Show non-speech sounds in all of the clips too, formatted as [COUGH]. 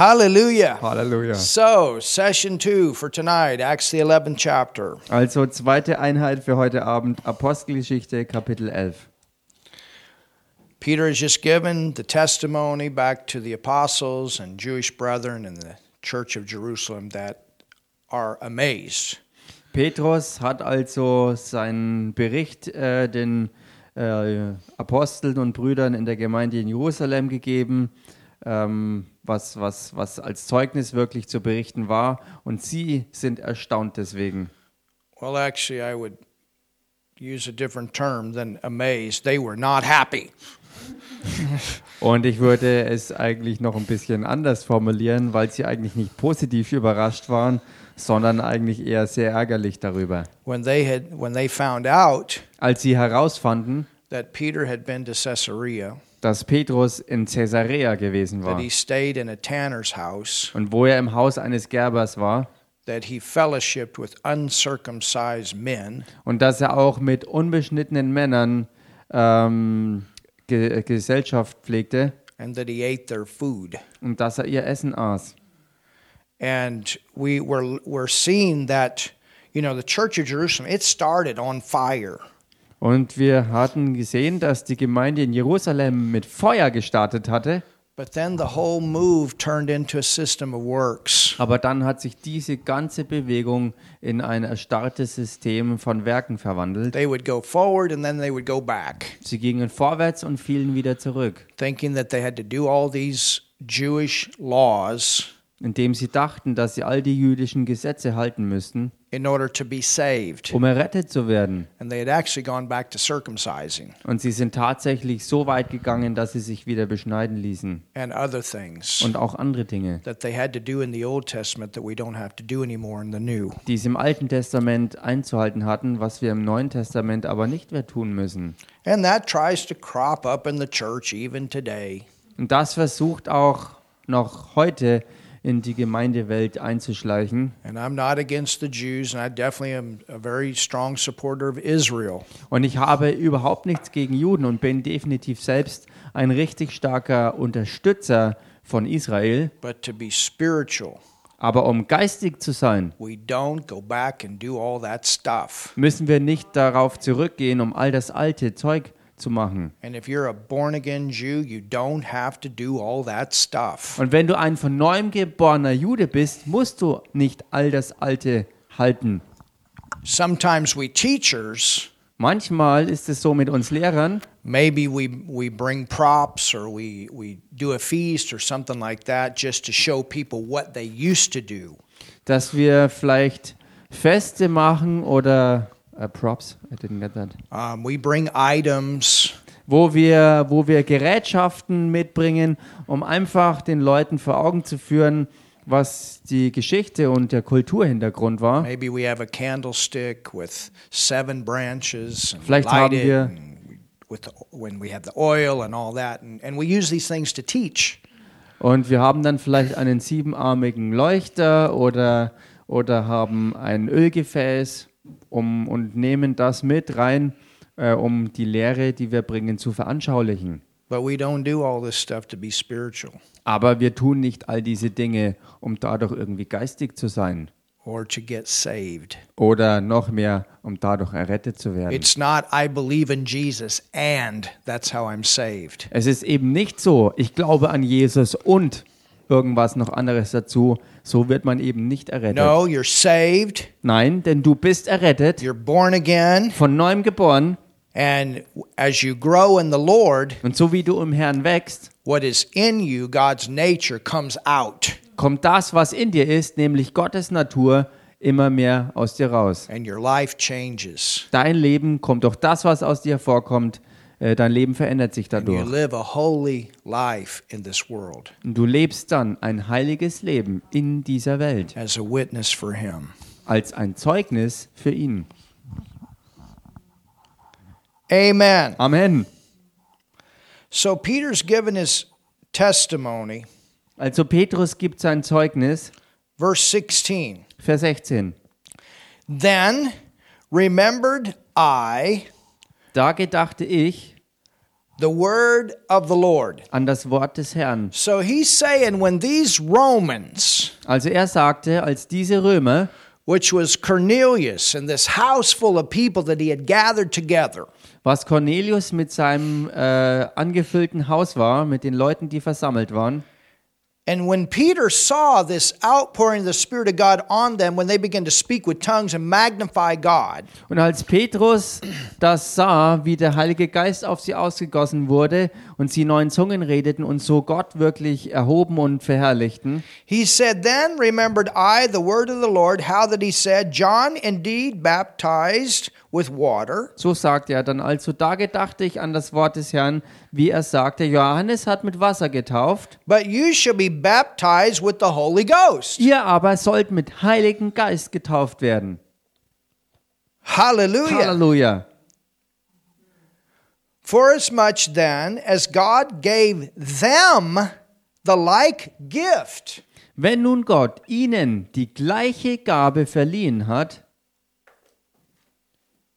Hallelujah. Halleluja. So, session two for tonight, Acts the 11th chapter. Also zweite Einheit für heute Abend, Apostelgeschichte Kapitel 11. Peter has just given the testimony back to the apostles and Jewish brethren in the church of Jerusalem that are amazed. Petrus hat also seinen Bericht äh, den äh, Aposteln und Brüdern in der Gemeinde in Jerusalem gegeben, ähm, was, was, was als Zeugnis wirklich zu berichten war. Und sie sind erstaunt deswegen. Well, actually, I would use a different term than amazed. They were not happy. [LAUGHS] Und ich würde es eigentlich noch ein bisschen anders formulieren, weil sie eigentlich nicht positiv überrascht waren, sondern eigentlich eher sehr ärgerlich darüber. When they had when they found out Als sie herausfanden, that Peter had been to Caesarea, dass Petrus in Caesarea gewesen that war he stayed in a tanner's house, und wo er im Haus eines Gerbers war that he fellowshipped with uncircumcised men, und dass er auch mit unbeschnittenen Männern ähm, Ge Gesellschaft pflegte and that he ate their food. und dass er ihr Essen aß. And we were we're seeing that, you know, the church of Jerusalem, it started on fire. Und wir hatten gesehen, dass die Gemeinde in Jerusalem mit Feuer gestartet hatte, But then the whole move turned into a system of works. aber dann hat sich diese ganze Bewegung in ein erstarrtes System von Werken verwandelt. They would go forward and then they would go back, Sie gingen vorwärts und fielen wieder zurück, thinking that they had to do all these Jewish laws indem sie dachten, dass sie all die jüdischen Gesetze halten müssten, in order to be saved. um errettet zu werden. And they had actually gone back to circumcising Und sie sind tatsächlich so weit gegangen, dass sie sich wieder beschneiden ließen. and other things Und auch andere Dinge, that they had to do in the Old Testament that we don't have to do anymore in the New. die sie im Alten Testament einzuhalten hatten, was wir im Neuen Testament aber nicht mehr tun müssen. And that tries to crop up in the church even today. Und das versucht auch noch heute in die Gemeindewelt einzuschleichen. And I'm not against the Jews, and I definitely am a very strong supporter of Israel. Und ich habe überhaupt nichts gegen Juden und bin definitiv selbst ein richtig starker Unterstützer von Israel. But to be spiritual, Aber um geistig zu sein, müssen wir nicht darauf zurückgehen, um all das alte Zeug zu machen. And if you're a born again Jew, you don't have to do all that stuff. Und wenn du ein von neuem geborener Jude bist, musst du nicht all das alte halten. Sometimes we teachers, Manchmal ist es so mit uns Lehrern, maybe we, we bring props or we, we do a feast or something like that just to show people what they used to do. dass wir vielleicht Feste machen oder äh, Props, I didn't get that. Um, we bring items Wo wir, wo wir Gerätschaften mitbringen, um einfach den Leuten vor Augen zu führen, was die Geschichte und der Kulturhintergrund war. Maybe we have a candlestick with seven branches and Vielleicht haben wir- with the, when we have the oil and all that and, and we use these things to teach. Und wir haben dann vielleicht einen siebenarmigen Leuchter oder, oder haben ein Ölgefäß um, und nehmen das mit rein, äh, um die Lehre, die wir bringen, zu veranschaulichen. But we don't do all this stuff to be spiritual Aber wir tun nicht all diese Dinge, um dadurch irgendwie geistig zu sein. or to get saved. Oder noch mehr, um dadurch errettet zu werden. It's not I believe in Jesus and that's how I'm saved. Es ist eben nicht so, ich glaube an Jesus und irgendwas noch anderes dazu. So wird man eben nicht errettet. No, you're saved, Nein, denn du bist errettet, you're born again, von neuem geboren. and as you grow in the Lord, Und so wie du im Herrn wächst, what is in you, God's nature, comes out, kommt das, was in dir ist, nämlich Gottes Natur, immer mehr aus dir raus. and your life changes. Dein Leben kommt durch das, was aus dir hervorkommt. Äh, Dein Leben verändert sich dadurch. live a holy life in this world Und du lebst dann ein heiliges Leben in dieser Welt as a witness for Him. als ein Zeugnis für ihn. Amen. Amen. So Peter's given his testimony. Also Petrus gibt sein Zeugnis, Verse 16. Vers 16. Then remembered I Da gedachte ich, the word of the Lord. an das Wort des Herrn. So he's saying when these Romans, Also er sagte, als diese Römer, which was Cornelius and this house full of people that he had gathered together, was Cornelius mit seinem äh, angefüllten Haus war, mit den Leuten, die versammelt waren, And when Peter saw this outpouring of the Spirit of God on them, when they began to speak with tongues and magnify God, Und als Petrus das sah, wie der Heilige Geist auf sie ausgegossen wurde und sie neuen Zungen redeten und so Gott wirklich erhoben und verherrlichten, he said, Then remembered I the word of the Lord, how that he said, John indeed baptized with water, so sagte er dann also, da gedachte ich an das Wort des Herrn, wie er sagte, Johannes hat mit Wasser getauft, but you shall be baptized with the Holy Ghost. ihr aber sollt mit Heiligen Geist getauft werden. Hallelujah. Halleluja. Forasmuch then as God gave them the like gift. Wenn nun Gott ihnen die gleiche Gabe verliehen hat,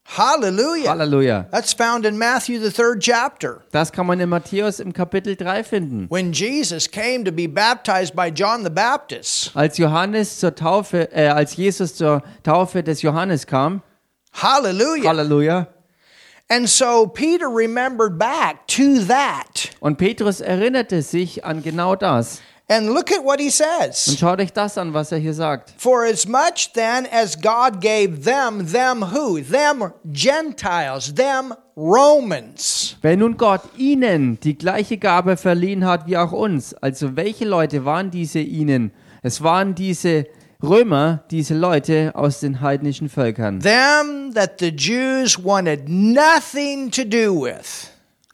Hallelujah. Halleluja, That's found in Matthew, the third chapter. das kann man in Matthäus im Kapitel 3 finden. When Jesus came to be baptized by John the Baptist. Als Johannes zur Taufe, äh, als Jesus zur Taufe des Johannes kam, Hallelujah. Halleluja, And so Peter remembered back to that. und Petrus erinnerte sich an genau das. And look at what he Und says. schaut euch das an, was er hier sagt. For as much then as God gave them, them who? Them Gentiles, them Romans. Wenn nun Gott ihnen die gleiche Gabe verliehen hat wie auch uns, also welche Leute waren diese ihnen? Es waren diese Römer, diese Leute aus den heidnischen Völkern, Them that the Jews wanted nothing to do with.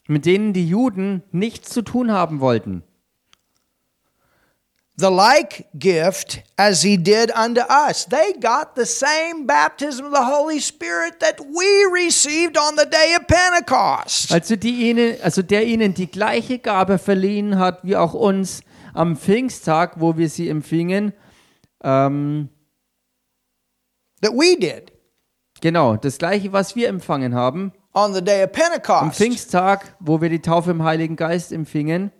mit denen die Juden nichts zu tun haben wollten. the like gift as he did unto us. They got the same baptism of the Holy Spirit that we received on the day of Pentecost. Also, die ihnen, also der ihnen die gleiche Gabe verliehen hat wie auch uns am Pfingsttag, wo wir sie empfingen. Ähm, That we did genau, das gleiche, was wir empfangen haben. on the day of Am Pentecost. Pfingsttag, wo wir die Taufe im Heiligen Geist empfingen.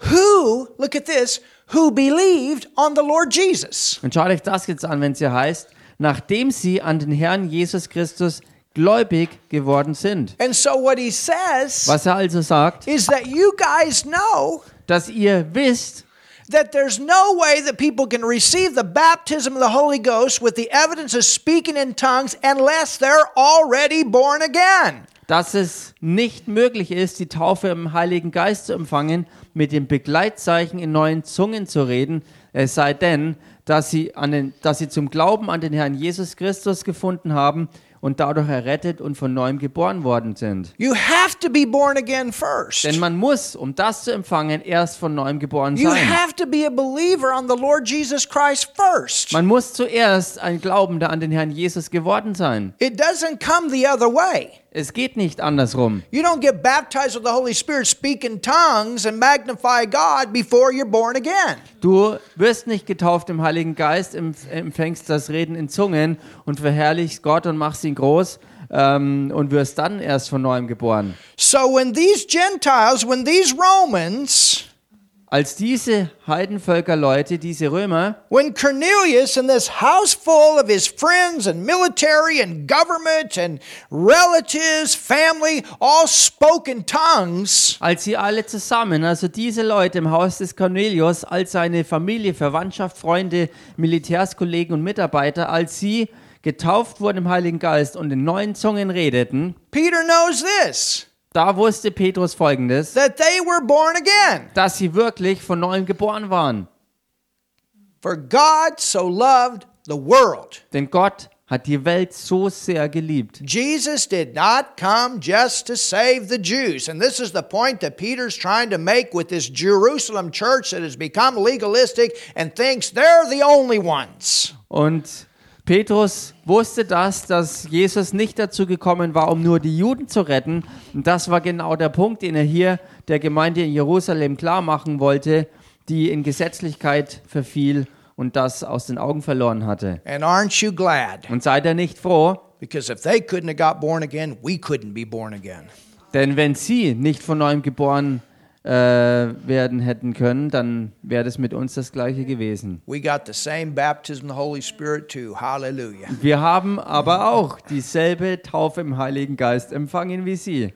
Who, look at this, who believed on the Lord Jesus. Und schaut euch das jetzt an, wenn es hier heißt, nachdem sie an den Herrn Jesus Christus gläubig geworden sind. And so what he says Was er also sagt, is that you guys know dass ihr wisst, that there's no way that people can receive the baptism of the Holy Ghost with the evidence of speaking in tongues unless they're already born again. dass es nicht möglich ist, die Taufe im Heiligen Geist zu empfangen, mit dem Begleitzeichen in neuen Zungen zu reden, es sei denn, dass sie, an den, dass sie zum Glauben an den Herrn Jesus Christus gefunden haben und dadurch errettet und von neuem geboren worden sind. You have to be born again first. Denn man muss, um das zu empfangen, erst von neuem geboren You sein. have to be a believer on the Lord Jesus Christ first. Man muss zuerst ein Glaubender an den Herrn Jesus geworden sein. It doesn't come the other way. Es geht nicht andersrum. You don't get baptized with the Holy Spirit, speak in tongues, and magnify God before you're born again. Du wirst nicht getauft im Heiligen Geist, empf- empfängst das Reden in Zungen und verherrlichst Gott und machst ihn groß ähm, und wirst dann erst von neuem geboren. So when these Gentiles, when these Romans, Als diese Heidenvölkerleute, diese Römer, when Cornelius and this house full of his friends and military and government and relatives, family, all spoke in tongues, als sie alle zusammen, also diese Leute im Haus des Cornelius, als seine Familie, Verwandtschaft, Freunde, Militärskollegen und Mitarbeiter, als sie getauft wurden im Heiligen Geist und in neuen Zungen redeten, Peter knows this da wusste Petrus folgendes, that they were born again. dass sie wirklich von neuem geboren waren. For God so loved the world. Denn Gott hat die Welt so sehr geliebt. Jesus did not come just to save the Jews. And this is the point that Peter's trying to make with this Jerusalem church that has become legalistic and thinks they're the only ones. Und Petrus wusste das, dass Jesus nicht dazu gekommen war, um nur die Juden zu retten. Und das war genau der Punkt, den er hier der Gemeinde in Jerusalem klar machen wollte, die in Gesetzlichkeit verfiel und das aus den Augen verloren hatte. And aren't you glad? Und seid ihr nicht froh? Because if they couldn't have got born again, we couldn't be born again. Denn wenn sie nicht von neuem geboren äh, werden hätten können, dann wäre das mit uns das gleiche gewesen. We got the same baptism of the Holy Spirit too. Hallelujah. Wir haben aber auch dieselbe Taufe im Heiligen Geist empfangen wie sie.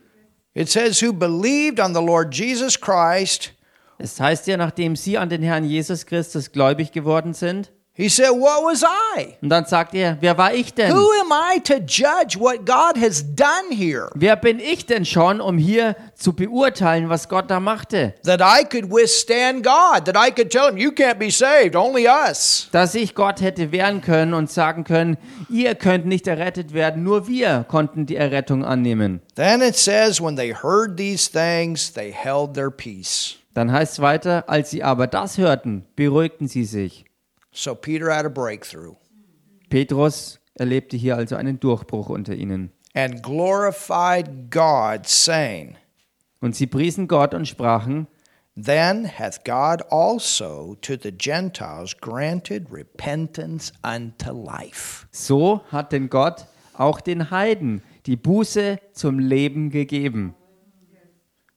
It says, who believed on the Lord Jesus Christ. Es heißt ja, nachdem sie an den Herrn Jesus Christus gläubig geworden sind, He said, What was I? und dann sagt er, wer war ich denn? Who am I to judge what God has done here? Wer bin ich denn schon, um hier zu beurteilen, was Gott da machte? That I could withstand God, that I could tell him, You can't be saved, only us. Dass ich Gott hätte wehren können und sagen können, ihr könnt nicht errettet werden, nur wir konnten die Errettung annehmen. Then it says, When they heard these things, they held their peace. Dann heißt es weiter, als sie aber das hörten, beruhigten sie sich. So Peter had a breakthrough Petrus erlebte hier also einen Durchbruch unter ihnen. and glorified God, saying, Und sie priesen Gott und sprachen, Then hath God also to the Gentiles granted repentance unto life. so hat denn Gott auch den Heiden die Buße zum Leben gegeben.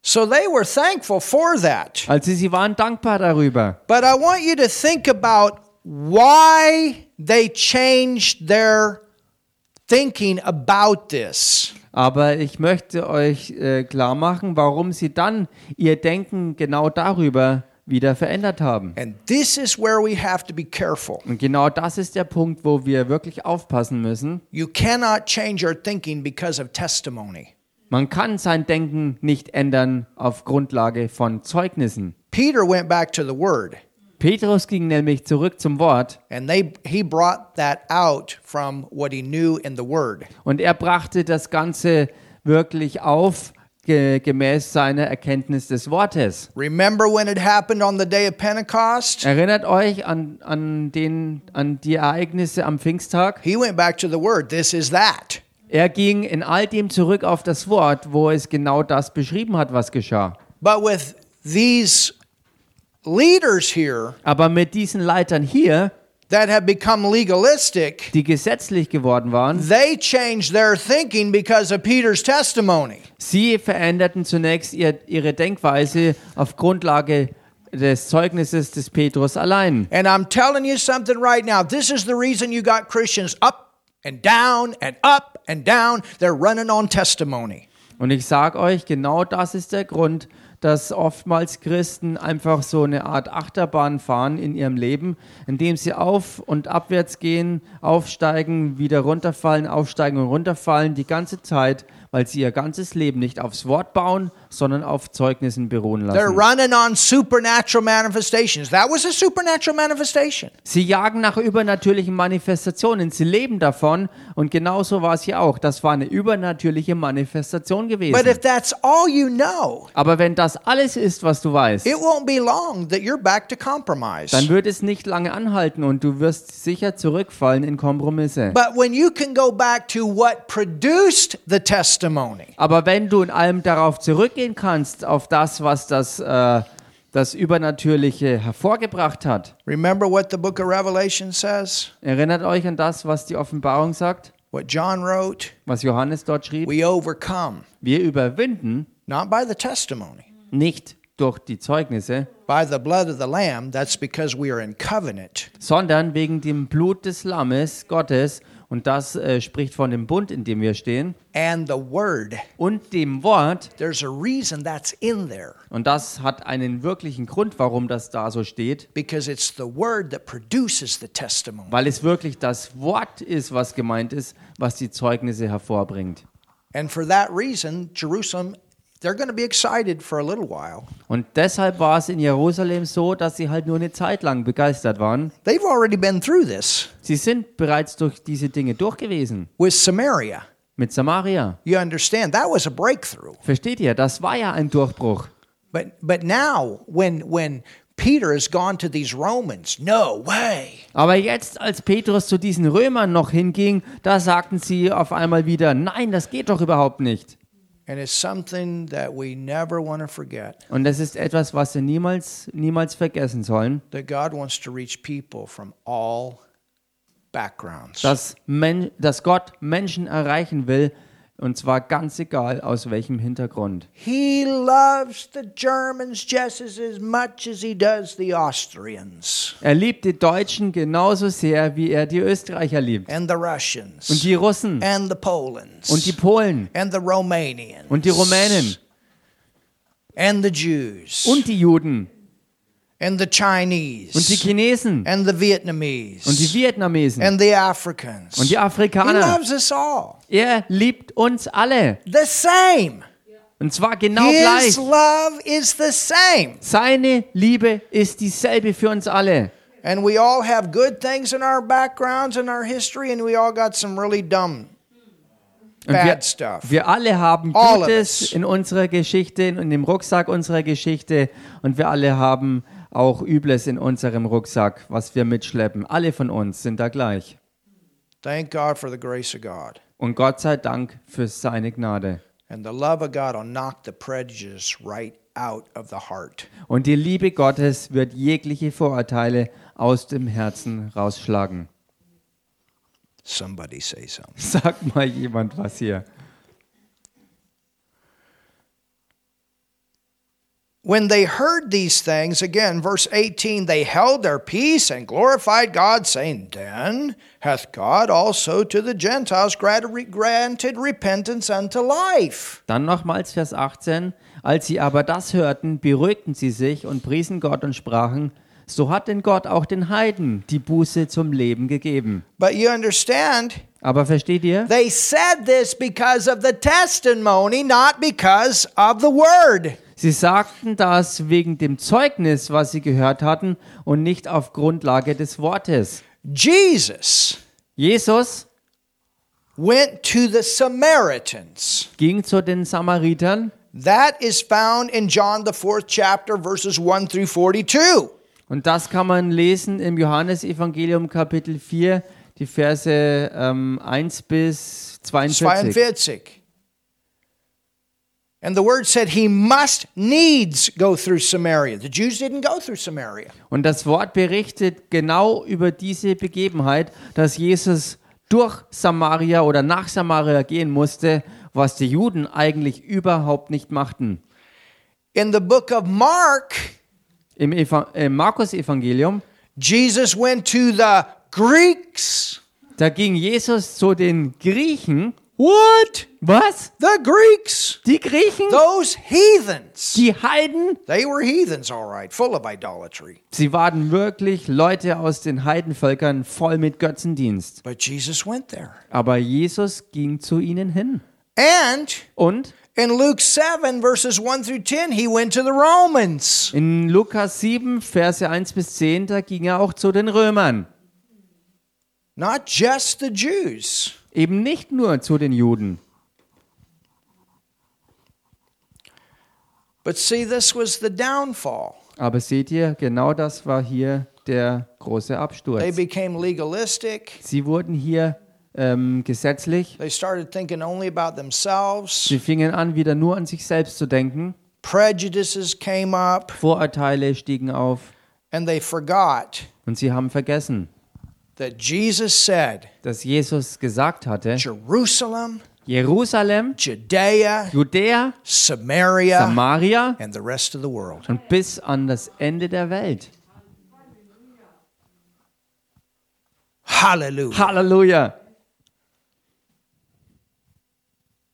So they were thankful for that. Also sie waren dankbar darüber. But I want you to think about why they changed their thinking about this. Aber ich möchte euch äh, klar machen, warum sie dann ihr Denken genau darüber wieder verändert haben. And this is where we have to be careful. Und genau das ist der Punkt, wo wir wirklich aufpassen müssen. You cannot change your thinking because of testimony. Man kann sein Denken nicht ändern auf Grundlage von Zeugnissen. Peter went back to the word Petrus ging nämlich zurück zum Wort and they he brought that out from what he knew in the word. und er brachte das Ganze wirklich auf, ge gemäß seiner Erkenntnis des Wortes. Remember when it happened on the day of Pentecost? Erinnert euch an, an, den, an die Ereignisse am Pfingsttag? He went back to the word. This is that. Er ging in all dem zurück auf das Wort, wo es genau das beschrieben hat, was geschah. But with these leaders here Aber mit diesen Leitern hier, that have become legalistic, die gesetzlich geworden waren, they changed their thinking because of Peter's testimony. sie veränderten zunächst ihr, ihre Denkweise auf Grundlage des Zeugnisses des Petrus allein. And I'm telling you something right now. This is the reason you got Christians up and down and up and down. They're running on testimony. Und ich sage euch, genau das ist der Grund, dass oftmals Christen einfach so eine Art Achterbahn fahren in ihrem Leben, indem sie auf und abwärts gehen, aufsteigen, wieder runterfallen, aufsteigen und runterfallen, die ganze Zeit, weil sie ihr ganzes Leben nicht aufs Wort bauen, sondern auf Zeugnissen beruhen lassen. Sie jagen nach übernatürlichen Manifestationen, sie leben davon und genauso war es hier auch. Das war eine übernatürliche Manifestation But gewesen. if that's all you know, Aber wenn das alles ist, was du weißt, it won't be long that you're back to compromise. dann wird es nicht lange anhalten und du wirst sicher zurückfallen in Kompromisse. Aber wenn du in allem darauf zurückgehen kannst, auf das, was das, äh, das Übernatürliche hervorgebracht hat, remember what the book of Revelation says? erinnert euch an das, was die Offenbarung sagt, What John wrote? was Johannes dort schrieb. We overcome, Wir überwinden not by the testimony, nicht durch die Zeugnisse, by the blood of the Lamb. That's because we are in covenant. sondern wegen dem Blut des Lammes Gottes. Und das äh, spricht von dem Bund, in dem wir stehen, And the Word. und dem Wort. There's a reason that's in there Und das hat einen wirklichen Grund, warum das da so steht. because it's the Word that produces the testimony. weil es wirklich das Wort ist, was gemeint ist, was die Zeugnisse hervorbringt. And for that reason, Jerusalem, they're going to be excited for a little while. Und deshalb war es in Jerusalem so, dass sie halt nur eine Zeit lang begeistert waren. They've already been through this Sie sind bereits durch diese Dinge durch gewesen. with Samaria. Mit Samaria. You understand? That was a breakthrough. Versteht ihr? Das war ja ein Durchbruch. But but now when when Peter has gone to these Romans, no way. Aber jetzt, als Petrus zu diesen Römern noch hinging, da sagten sie auf einmal wieder, nein, das geht doch überhaupt nicht. And it's something that we never want to forget Und das ist etwas, was wir niemals, niemals vergessen sollen, that God wants to reach people from all backgrounds. dass, Men dass Gott Menschen erreichen will, Und zwar ganz egal, aus welchem Hintergrund. He loves the Germans just as, much as he does the Austrians. Er liebt die Deutschen genauso sehr, wie er die Österreicher liebt. and the Russians. Und die Russen. And the Polans und die Polen. And the Romanians. Und die Rumänen. And the Jews. Und die Juden and the Chinese und die Chinesen and the Vietnamese und die Vietnamesen and the Africans. und die he Afrikaner. loves us all Er liebt uns alle. the same. Und zwar genau His gleich. love is the same. Seine Liebe ist dieselbe für uns alle. And we all have good things in our backgrounds and our history, and we all got some really dumb, Und wir, bad stuff. wir alle haben Gutes in unserer Geschichte und im Rucksack unserer Geschichte. Und wir alle haben auch Übles in unserem Rucksack, was wir mitschleppen. Alle von uns sind da gleich. Thank God for the grace of God. Und Gott sei Dank für seine Gnade. And the love of God will knock the prejudice right out of the heart. Und die Liebe Gottes wird jegliche Vorurteile aus dem Herzen rausschlagen. Somebody say something. Sagt mal jemand was hier. When they heard these things, again, verse 18, they held their peace and glorified God, saying, Then hath God also to the Gentiles granted repentance unto life. Dann nochmals Vers 18. Als sie aber das hörten, beruhigten sie sich und priesen Gott und sprachen, so hat denn Gott auch den Heiden die Buße zum Leben gegeben. But you understand, Aber versteht ihr? they said this because of the testimony, not because of the word. Sie sagten das wegen dem Zeugnis, was sie gehört hatten, und nicht auf Grundlage des Wortes. Jesus Jesus went to the Samaritans. ging zu den Samaritern That is found in John, the fourth chapter, verses 1 through 42. und das kann man lesen im Johannesevangelium Kapitel 4, die Verse ähm, 1 bis 42. 42. Und das Wort berichtet genau über diese Begebenheit, dass Jesus durch Samaria oder nach Samaria gehen musste, was die Juden eigentlich überhaupt nicht machten. In the book of Mark, Im, Eva im Markus-Evangelium, Jesus went to the Greeks. da ging Jesus zu den Griechen. What? Was? The Greeks. Die Griechen? Those heathens. Die Heiden? They were heathens, all right, full of idolatry. Sie waren wirklich Leute aus den Heidenvölkern voll mit Götzendienst. But Jesus went there. Aber Jesus ging zu ihnen hin. And Und in Luke 7, verses 1 through 10, he went to the Romans. in Lukas 7, Verse 1 bis 10, da ging er auch zu den Römern. Not just the Jews. Eben nicht nur zu den Juden. But see, this was the downfall. Aber seht ihr, genau das war hier der große They Absturz. became legalistic. Sie wurden hier ähm, gesetzlich. They started thinking only about themselves. Sie fingen an, wieder nur an sich selbst zu denken. Prejudices came up, Vorurteile stiegen auf. and they forgot Und sie haben vergessen, that Jesus said, dass Jesus gesagt hatte, Jerusalem, Jerusalem, Judea, Judäa, Samaria, Samaria and the rest of the world. und bis an das Ende der Welt. Hallelujah. Halleluja,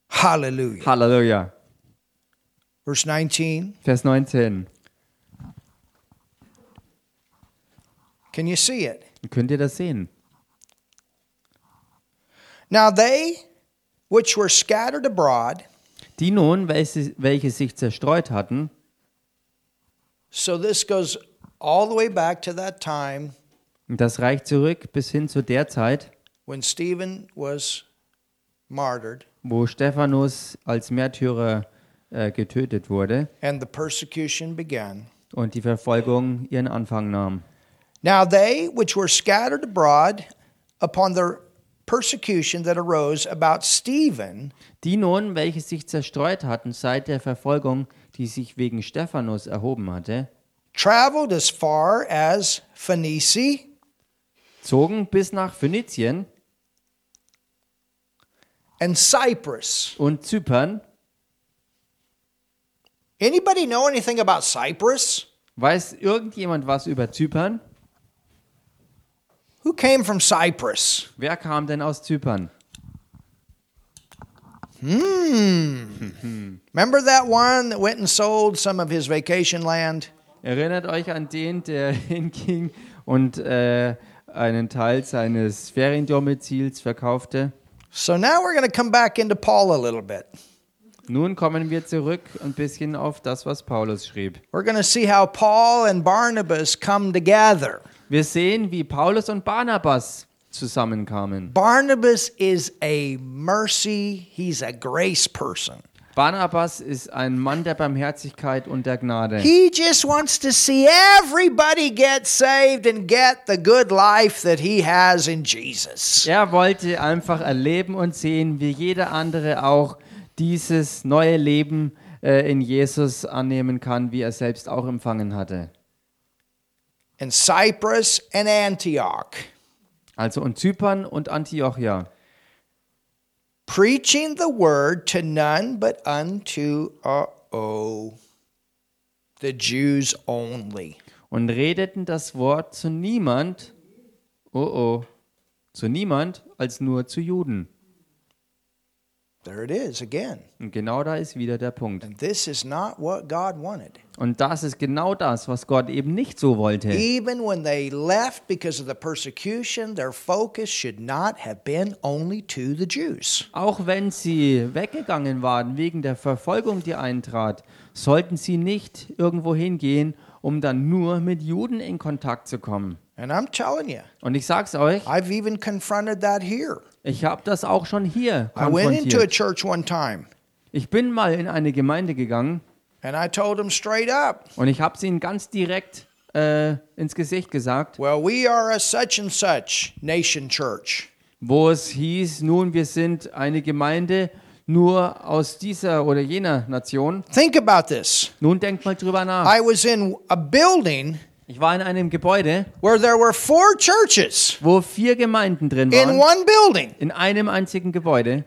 Hallelujah. Halleluja. Verse 19. Vers 19. Can you see it? Könnt ihr das sehen? Now they which were scattered abroad, Die nun, welche, welche sich zerstreut hatten, so this goes all the way back to that time und das reicht zurück bis hin zu der Zeit, when Stephen was martyred wo Stephanus als Märtyrer äh, getötet wurde and the persecution began. und die Verfolgung ihren Anfang nahm. Now they which were scattered abroad upon the persecution that arose about Stephen Die nun, welche sich zerstreut hatten seit der Verfolgung, die sich wegen Stephanus erhoben hatte, traveled as far as Phoenicia zogen bis nach Phönizien and Cyprus. und Zypern. Anybody know anything about Cyprus? Weiß irgendjemand was über Zypern? Who came from Cyprus? Wer kam denn aus Zypern? Remember that one that went and sold some of his vacation land? Erinnert euch an den, der [LAUGHS] hinging und äh, einen Teil seines Feriendomizils verkaufte? So now we're going to come back into Paul a little bit. Nun kommen wir zurück ein bisschen auf das, was Paulus schrieb. We're going to see how Paul and Barnabas come together. Wir sehen, wie Paulus und Barnabas zusammenkamen. Barnabas is a mercy, he's a grace person. Barnabas ist ein Mann der Barmherzigkeit und der Gnade. He just wants to see everybody get saved and get the good life that he has in Jesus. Er wollte einfach erleben und sehen, wie jeder andere auch dieses neue Leben äh, in Jesus annehmen kann, wie er selbst auch empfangen hatte. In Cyprus and Antioch, Also und Zypern und Antiochia. preaching the word to none but unto, uh oh, the Jews only. Und redeten das Wort zu niemand, oh oh, zu niemand als nur zu Juden. There it is again. Und genau da ist wieder der Punkt. And this is not what God wanted. Und das ist genau das, was Gott eben nicht so wollte. Even when they left because of the persecution, their focus should not have been only to the Jews. Auch wenn sie weggegangen waren wegen der Verfolgung, die eintrat, sollten sie nicht irgendwo hingehen, um dann nur mit Juden in Kontakt zu kommen. And I'm telling you, Und ich sag's euch, I've even confronted that here. Ich habe das auch schon hier I went into a konfrontiert. church one time Ich bin mal in eine Gemeinde gegangen and I told them straight up, und ich habe es ihnen ganz direkt äh, ins Gesicht gesagt, well, we are a such and such nation church. wo es hieß, nun wir sind eine Gemeinde nur aus dieser oder jener Nation. Think about this. Nun denkt mal drüber nach. I was in a building Ich war in einem Gebäude, where there were four churches wo vier Gemeinden drin in waren. one building. In einem einzigen Gebäude.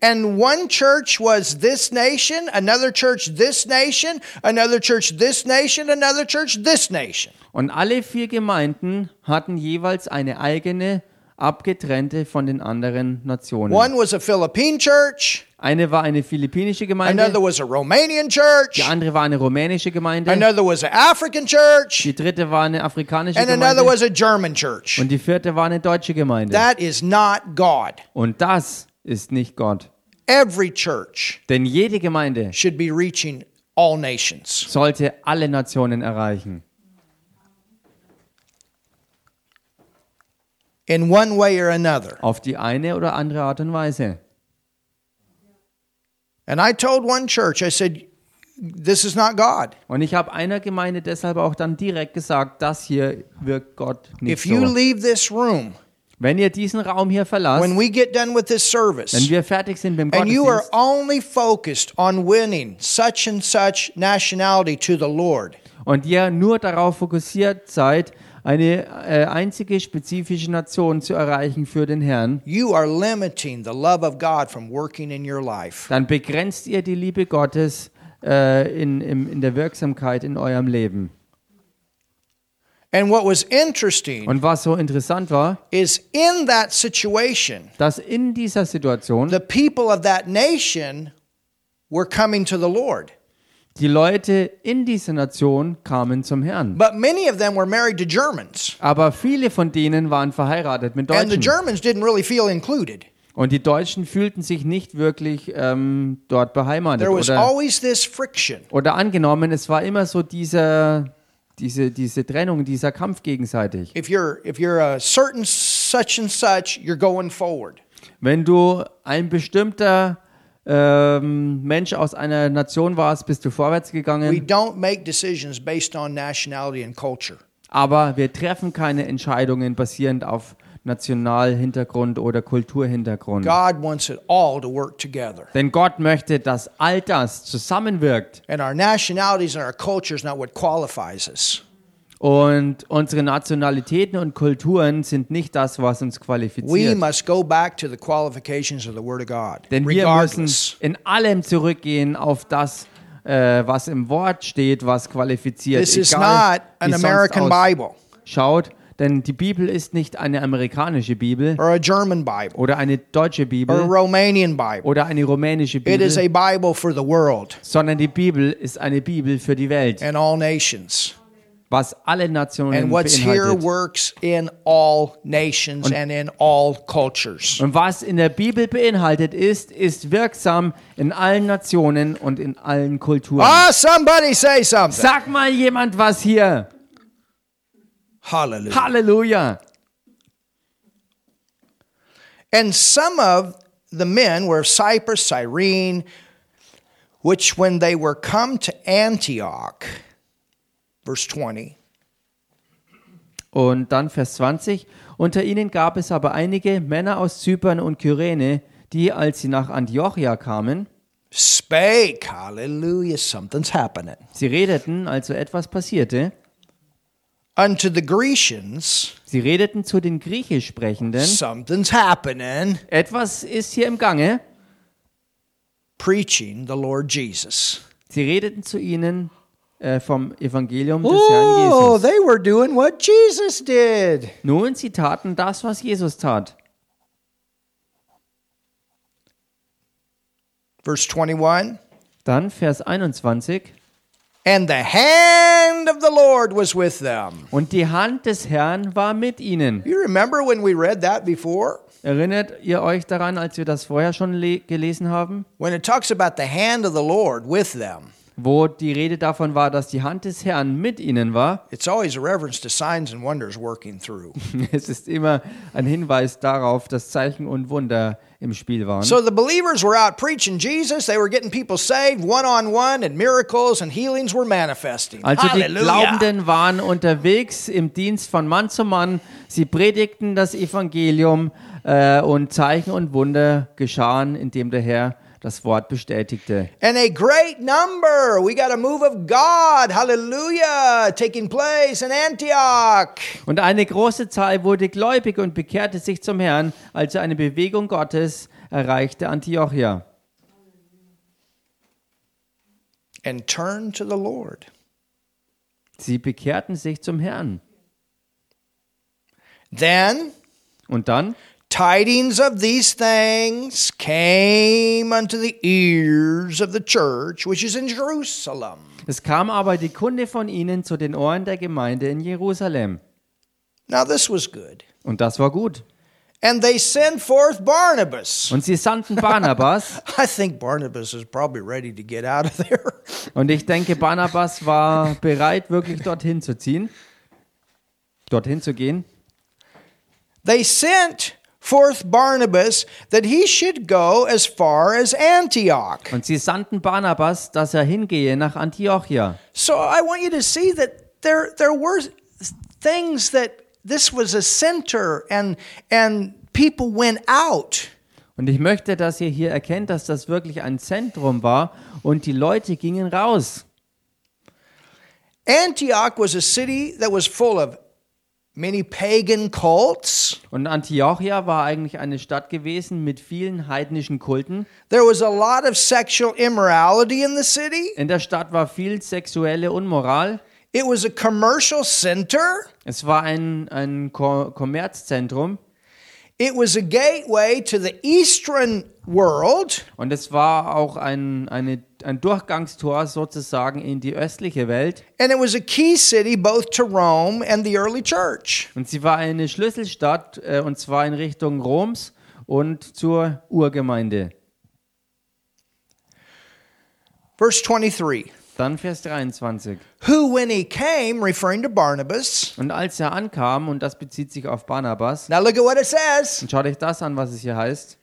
And one church was this nation, another church this nation, another church this nation, another church this nation. Und alle vier Gemeinden hatten jeweils eine eigene, abgetrennte von den anderen Nationen. One was a Philippine church, Eine war eine philippinische Gemeinde, another was a Romanian church, die andere war eine rumänische Gemeinde, another was an African church, die dritte war eine afrikanische and another Gemeinde was a German church. und die vierte war eine deutsche Gemeinde. That is not God. Und das ist nicht Gott. Every church Denn jede Gemeinde should be reaching all nations. sollte alle Nationen erreichen. in one way or another. Auf die eine oder andere Art und Weise. And I told one church, I said, This is not God. Und ich habe einer Gemeinde deshalb auch dann direkt gesagt, das hier wirkt Gott nicht If you so. leave this room, Wenn ihr diesen Raum hier verlasst, when we get done with this wenn service, wir fertig sind mit dem and you are only focused on winning such and such nationality to the Lord, und ihr nur darauf fokussiert seid, eine äh, einzige spezifische Nation zu erreichen für den Herrn, you are limiting the love of God from working in your life. dann begrenzt ihr die Liebe Gottes äh, in, im, in der Wirksamkeit in eurem Leben. And what was interesting Und was so interessant war, is in that situation, dass in dieser Situation the people of that nation were coming to the Lord. Die Leute in dieser Nation kamen zum Herrn. But many of them were married to Germans. Aber viele von denen waren verheiratet mit And the Deutschen. Germans didn't really feel included. Und die Deutschen fühlten sich nicht wirklich ähm, dort beheimatet. There was Oder, always this friction. oder angenommen, es war immer so dieser, diese, diese Trennung, dieser Kampf gegenseitig. If you're if you're a certain such and such, you're going forward. Wenn du ein bestimmter ähm, Mensch aus einer Nation warst, bist du vorwärts We gegangen. don't make decisions based on nationality and culture. Aber wir treffen keine Entscheidungen basierend auf Nationalhintergrund oder Kulturhintergrund. God wants it all to work together. Denn Gott möchte, dass all das zusammenwirkt. And our nationalities and our culture is not what qualifies us. Und unsere Nationalitäten und Kulturen sind nicht das, was uns We qualifiziert. must go back to the qualifications of the Word of God, Denn wir müssen in allem zurückgehen auf das, äh, was im Wort steht, was qualifiziert. This is egal, not an American Bible ausschaut. Denn die Bibel ist nicht eine amerikanische Bibel oder eine deutsche or a Bibel oder eine rumänische It is Bibel, a Bible for the world sondern die Bibel ist eine Bibel für die Welt, and all nations. Was alle Nationen And what's here beinhaltet. works in all nations and in all cultures. Und was in der Bibel beinhaltet ist, ist wirksam in allen Nationen und in allen Kulturen. Ah, somebody say something. Sag mal jemand was hier. Hallelujah. Halleluja. And some of the men were of Cyprus, Cyrene, which when they were come to Antioch, verse 20, Und dann Vers 20. Unter ihnen gab es aber einige Männer aus Zypern und Kyrene, die, als sie nach Antiochia kamen, spake, hallelujah, something's happening, sie redeten, also etwas passierte. unto the Grecians, Sie redeten zu den Griechisch Sprechenden. something's happening, Etwas ist hier im Gange. preaching the Lord Jesus. Sie redeten zu ihnen äh, vom Evangelium des Oh, Herrn Jesus. they were doing what Jesus did. Nun, sie taten das, was Jesus tat. Verse 21 Dann Vers 21. And the hand of the Lord was with them. Und die Hand des Herrn war mit ihnen. You remember when we read that before? Erinnert ihr euch daran, als wir das vorher schon le- gelesen haben? When it talks about the hand of the Lord with them, Wo die Rede davon war, dass die Hand des Herrn mit ihnen war. [LAUGHS] it's always a reference to signs and wonders working through. Es ist immer ein Hinweis darauf, dass Zeichen und Wunder im Spiel waren. So the believers were out preaching Jesus. They were getting people saved one on one, and miracles and healings were manifesting. Also die. Glaubenden waren unterwegs im Dienst von Mann zu Mann. Sie predigten das Evangelium äh, und Zeichen und Wunder geschahen, indem der Herr das Wort bestätigte. And a great number. We got a move of God. Hallelujah. Taking place in Antioch. Und eine große Zahl wurde gläubig und bekehrte sich zum Herrn, also eine Bewegung Gottes erreichte Antiochia. And turned to the Lord. Sie bekehrten sich zum Herrn. Then Und dann tidings of these things came unto the ears of the church which is in Jerusalem. es kam aber die Kunde von ihnen zu den Ohren der Gemeinde in Jerusalem. Now this was good. Und das war gut. And they sent forth Barnabas. Und sie sandten Barnabas. [LAUGHS] I think Barnabas is probably ready to get out of there. [LAUGHS] Und ich denke, Barnabas war bereit, wirklich dorthin zu ziehen, dorthin zu gehen. They sent forth Barnabas that he should go as far as Antioch. Und sie sandten Barnabas, dass er hingehe nach Antiochia. So I want you to see that there there were things that this was a center and and people went out. Und ich möchte, dass ihr hier erkennt, dass das wirklich ein Zentrum war und die Leute gingen raus. Antioch was a city that was full of many pagan cults. Und Antiochia war eigentlich eine Stadt gewesen mit vielen heidnischen Kulten. There was a lot of sexual immorality in the city. In der Stadt war viel sexuelle Unmoral. It was a commercial center. Es war ein, ein Ko Kommerzzentrum It was a gateway to the eastern world. und es war auch ein, eine, ein Durchgangstor sozusagen in die östliche Welt. And it was a key city both to Rome and the early church. Und sie war eine Schlüsselstadt äh, und zwar in Richtung Roms und zur Urgemeinde. Verse 23 Dann Vers 23. Who, when he came, referring to Barnabas, Und als er ankam, und das bezieht sich auf Barnabas, now look at what it says. und schaut euch das an, was es hier heißt.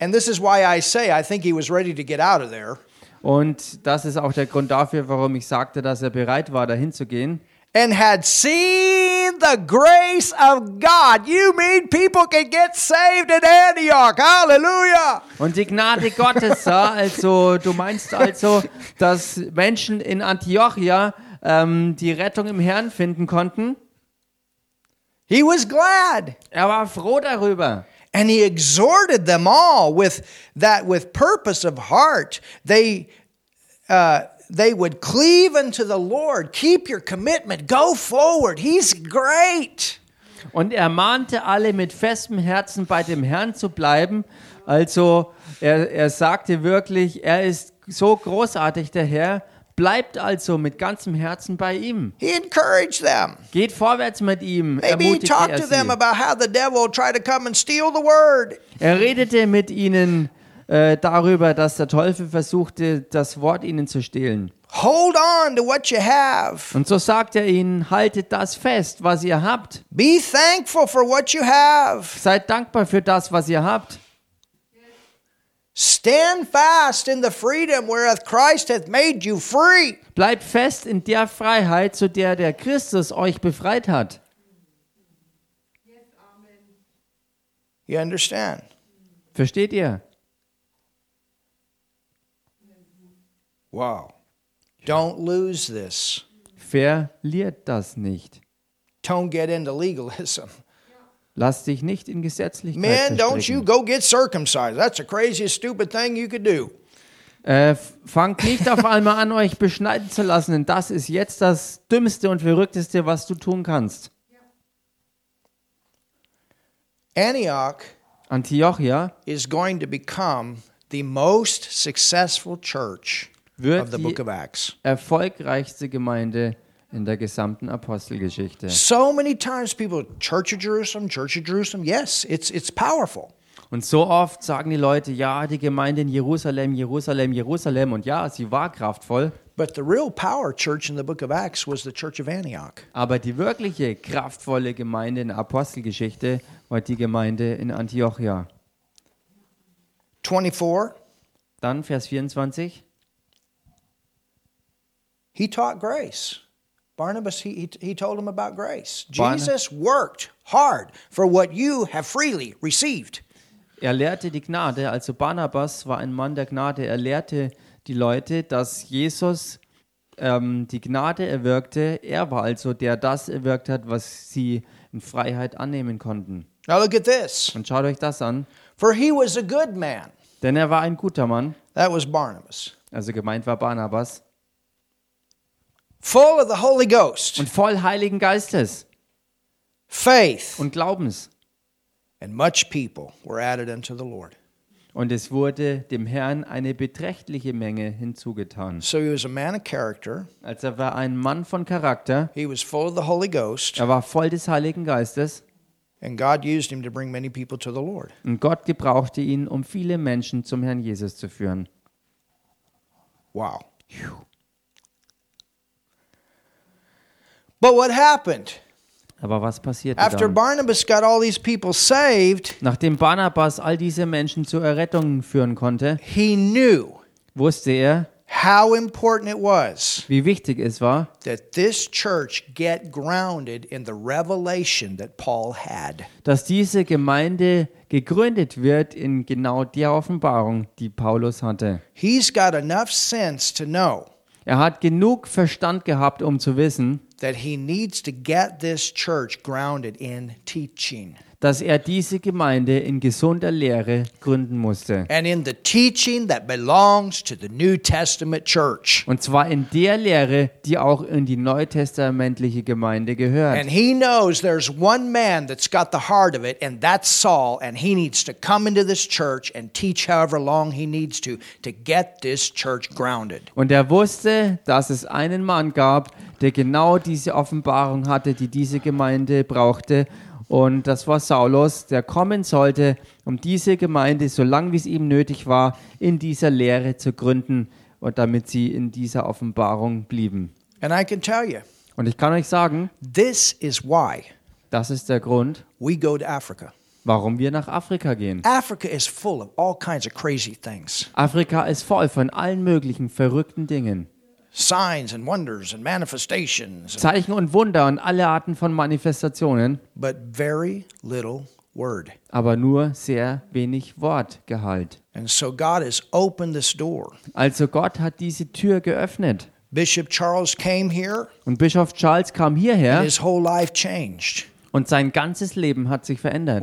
And this is why I say I think he was ready to get out of there. Und das ist auch der Grund dafür, warum ich sagte, dass er bereit war, dahin zu gehen. And had seen the grace of God. You mean people can get saved in Antioch? Hallelujah. Und die Gnade Gottes sah, also du meinst also, dass Menschen in Antiochia ähm, die Rettung im Herrn finden konnten. He was glad. Er war froh darüber. And he exhorted them all with that with purpose of heart. They uh, they would cleave unto the Lord. Keep your commitment. Go forward. He's great. Und er mahnte alle mit festem Herzen bei dem Herrn zu bleiben. Also er, er sagte wirklich, er ist so großartig, der Herr. Bleibt also mit ganzem Herzen bei ihm. He encouraged them. Geht vorwärts mit ihm. Maybe he Ermutigte talked er to them sie. about how the devil will try to come and steal the word. Er redete mit ihnen äh, darüber, dass der Teufel versuchte, das Wort ihnen zu stehlen. Hold on to what you have. Und so sagt er ihnen, haltet das fest, was ihr habt. Be thankful for what you have. Seid dankbar für das, was ihr habt. Stand fast in the freedom wherewith Christ hath made you free. Bleibt fest in der Freiheit, zu der der Christus euch befreit hat. You understand? Versteht ihr? Wow. Don't lose this. Verliert das nicht. Don't get into legalism. Lass dich nicht in Gesetzlichkeit Men, don't you go get circumcised. That's the craziest, stupid thing you could do. Äh, fangt nicht auf einmal an, euch beschneiden zu lassen, denn das ist jetzt das Dümmste und Verrückteste, was du tun kannst. Antioch Antiochia is going to become the most successful church Wird die- erfolgreichste Gemeinde in der gesamten Apostelgeschichte. So many times people, Church of Jerusalem, Church of Jerusalem. Yes, it's it's powerful. Und so oft sagen die Leute, ja, die Gemeinde in Jerusalem, Jerusalem, Jerusalem. Und ja, sie war kraftvoll, But the real power church in the book of Acts was the church of Antioch. aber die wirkliche kraftvolle Gemeinde in der Apostelgeschichte war die Gemeinde in Antiochia. 24, Dann Vers 24. he taught grace. Barnabas, he, he, he told him about grace. Jesus worked hard for what you have freely received. Er lehrte die Gnade, also Barnabas war ein Mann der Gnade. Er lehrte die Leute, dass Jesus ähm, die Gnade erwirkte. Er war also der das erwirkt hat, was sie in Freiheit annehmen konnten. Now look at this. Und schaut euch das an. For he was a good man. Denn er war ein guter Mann, That was Barnabas. also gemeint war Barnabas, Full of the Holy Ghost, und voll Heiligen Geistes faith, und Glaubens. and much people were added unto the Lord. Und es wurde dem Herrn eine beträchtliche Menge hinzugetan. So he was a man of character. Also er war ein Mann von Charakter, He was full of the Holy Ghost, er war voll des Heiligen Geistes and God used him to bring many people to the Lord. und Gott gebrauchte ihn, um viele Menschen zum Herrn Jesus zu führen. Wow. But what happened? Aber was passierte After dann? Barnabas got all these people saved, Nachdem Barnabas all diese Menschen zur Errettung führen konnte, he knew wusste er, how important it was wie wichtig es war, that this church get grounded in the revelation that Paul had. dass diese Gemeinde gegründet wird in genau der Offenbarung, die Paulus hatte. He's got enough sense to know Er hat genug Verstand gehabt, um zu wissen, that he needs to get this church grounded in teaching. Dass er diese Gemeinde in gesunder Lehre gründen musste. And in the teaching that belongs to the New Testament church. Und zwar in der Lehre, die auch in die neutestamentliche Gemeinde gehört. And he knows there's one man that's got the heart of it, and that's Saul, and he needs to come into this church and teach however long he needs to to get this church grounded. Und er wusste, dass es einen Mann gab, der genau diese Offenbarung hatte, die diese Gemeinde brauchte. Und das war Saulus, der kommen sollte, um diese Gemeinde, solange wie es ihm nötig war, in dieser Lehre zu gründen und damit sie in dieser Offenbarung blieben. And I can tell you, Und ich kann euch sagen, this is why das ist der Grund, we go to Africa. warum wir nach Afrika gehen. Africa is full of all kinds of crazy things Afrika ist voll von allen möglichen verrückten Dingen. Signs and wonders and manifestations, Zeichen und Wunder und alle Arten von Manifestationen, but very little word. aber nur sehr wenig Wortgehalt. And so God has opened this door. Also Gott hat diese Tür geöffnet. Bishop Charles came here, Und Bischof Charles kam hierher and his whole life changed und sein ganzes Leben hat sich verändert.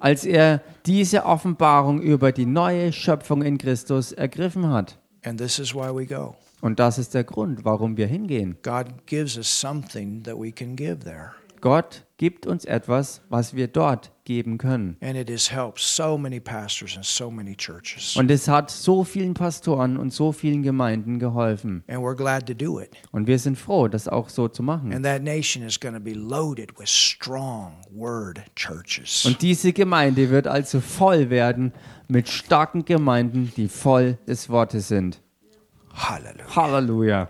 als er diese Offenbarung über die neue Schöpfung in Christus ergriffen hat. And this is why we go. Und das ist der Grund, warum wir hingehen. God gives us something that we can give there. Gott gibt uns etwas, was wir dort geben können. And it has helped so many pastors and so many churches. Und es hat so vielen Pastoren und so vielen Gemeinden geholfen. And we're glad to do it. Und wir sind froh, das auch so zu machen. And that nation is going to be loaded with strong word churches. Und diese Gemeinde wird also voll werden mit starken Gemeinden, die voll des Wortes sind. Hallelujah. Halleluja.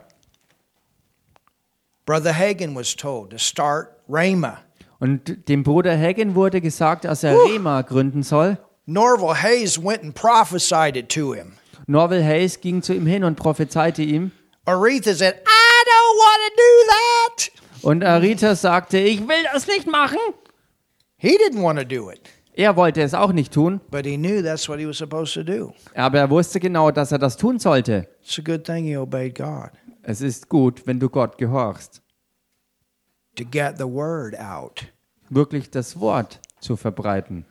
Brother Hagen was told to start Rhema. Und dem Bruder Hagen wurde gesagt, dass er Rema gründen soll. Norval Hayes went and prophesied it to him. Norval Hayes ging zu ihm hin und prophezeite ihm. Aretha said, I don't want to do that. Und Arita sagte, ich will das nicht machen. He didn't want to do it, Er wollte es auch nicht tun, but he knew that's what he was supposed to do. aber er wusste genau, dass er das tun sollte. It's a good thing he obeyed God Es ist gut, wenn du Gott gehorchst, to get the word out. wirklich das Wort zu verbreiten.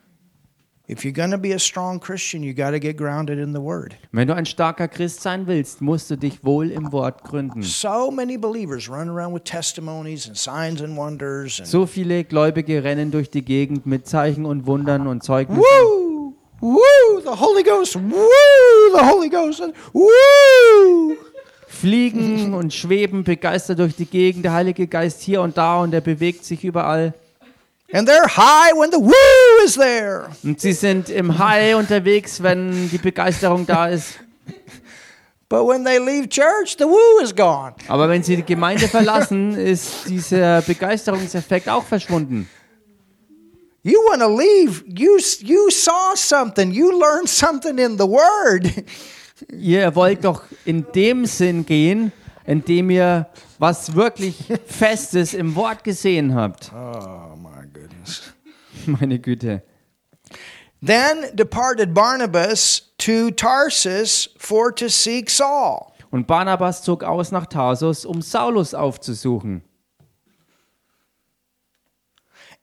If you're going to be a strong Christian, you got to get grounded in the word. Wenn du ein starker Christ sein willst, musst du dich wohl im Wort gründen. So many believers run around with testimonies and signs and wonders and So viele Gläubige rennen durch die Gegend mit Zeichen und Wundern und Zeugnissen. woo, woo, the Holy Ghost, woo, the Holy Ghost, woo. Fliegen und schweben begeistert durch die Gegend. Der Heilige Geist hier und da und er bewegt sich überall. And they're high when the woo is there. Und sie sind im High unterwegs, wenn die Begeisterung da ist. But when they leave church, the woo is gone. Aber wenn sie die Gemeinde verlassen, ist dieser Begeisterungseffekt auch verschwunden. You want to leave. You you saw something. You learned something in the word. Ihr wollt doch in dem Sinn gehen, in dem ihr was wirklich Festes im Wort gesehen habt. Oh my goodness. [LAUGHS] Meine Güte. Then departed Barnabas to Tarsus for to seek Saul. Und Barnabas zog aus nach Tarsus, um Saulus aufzusuchen.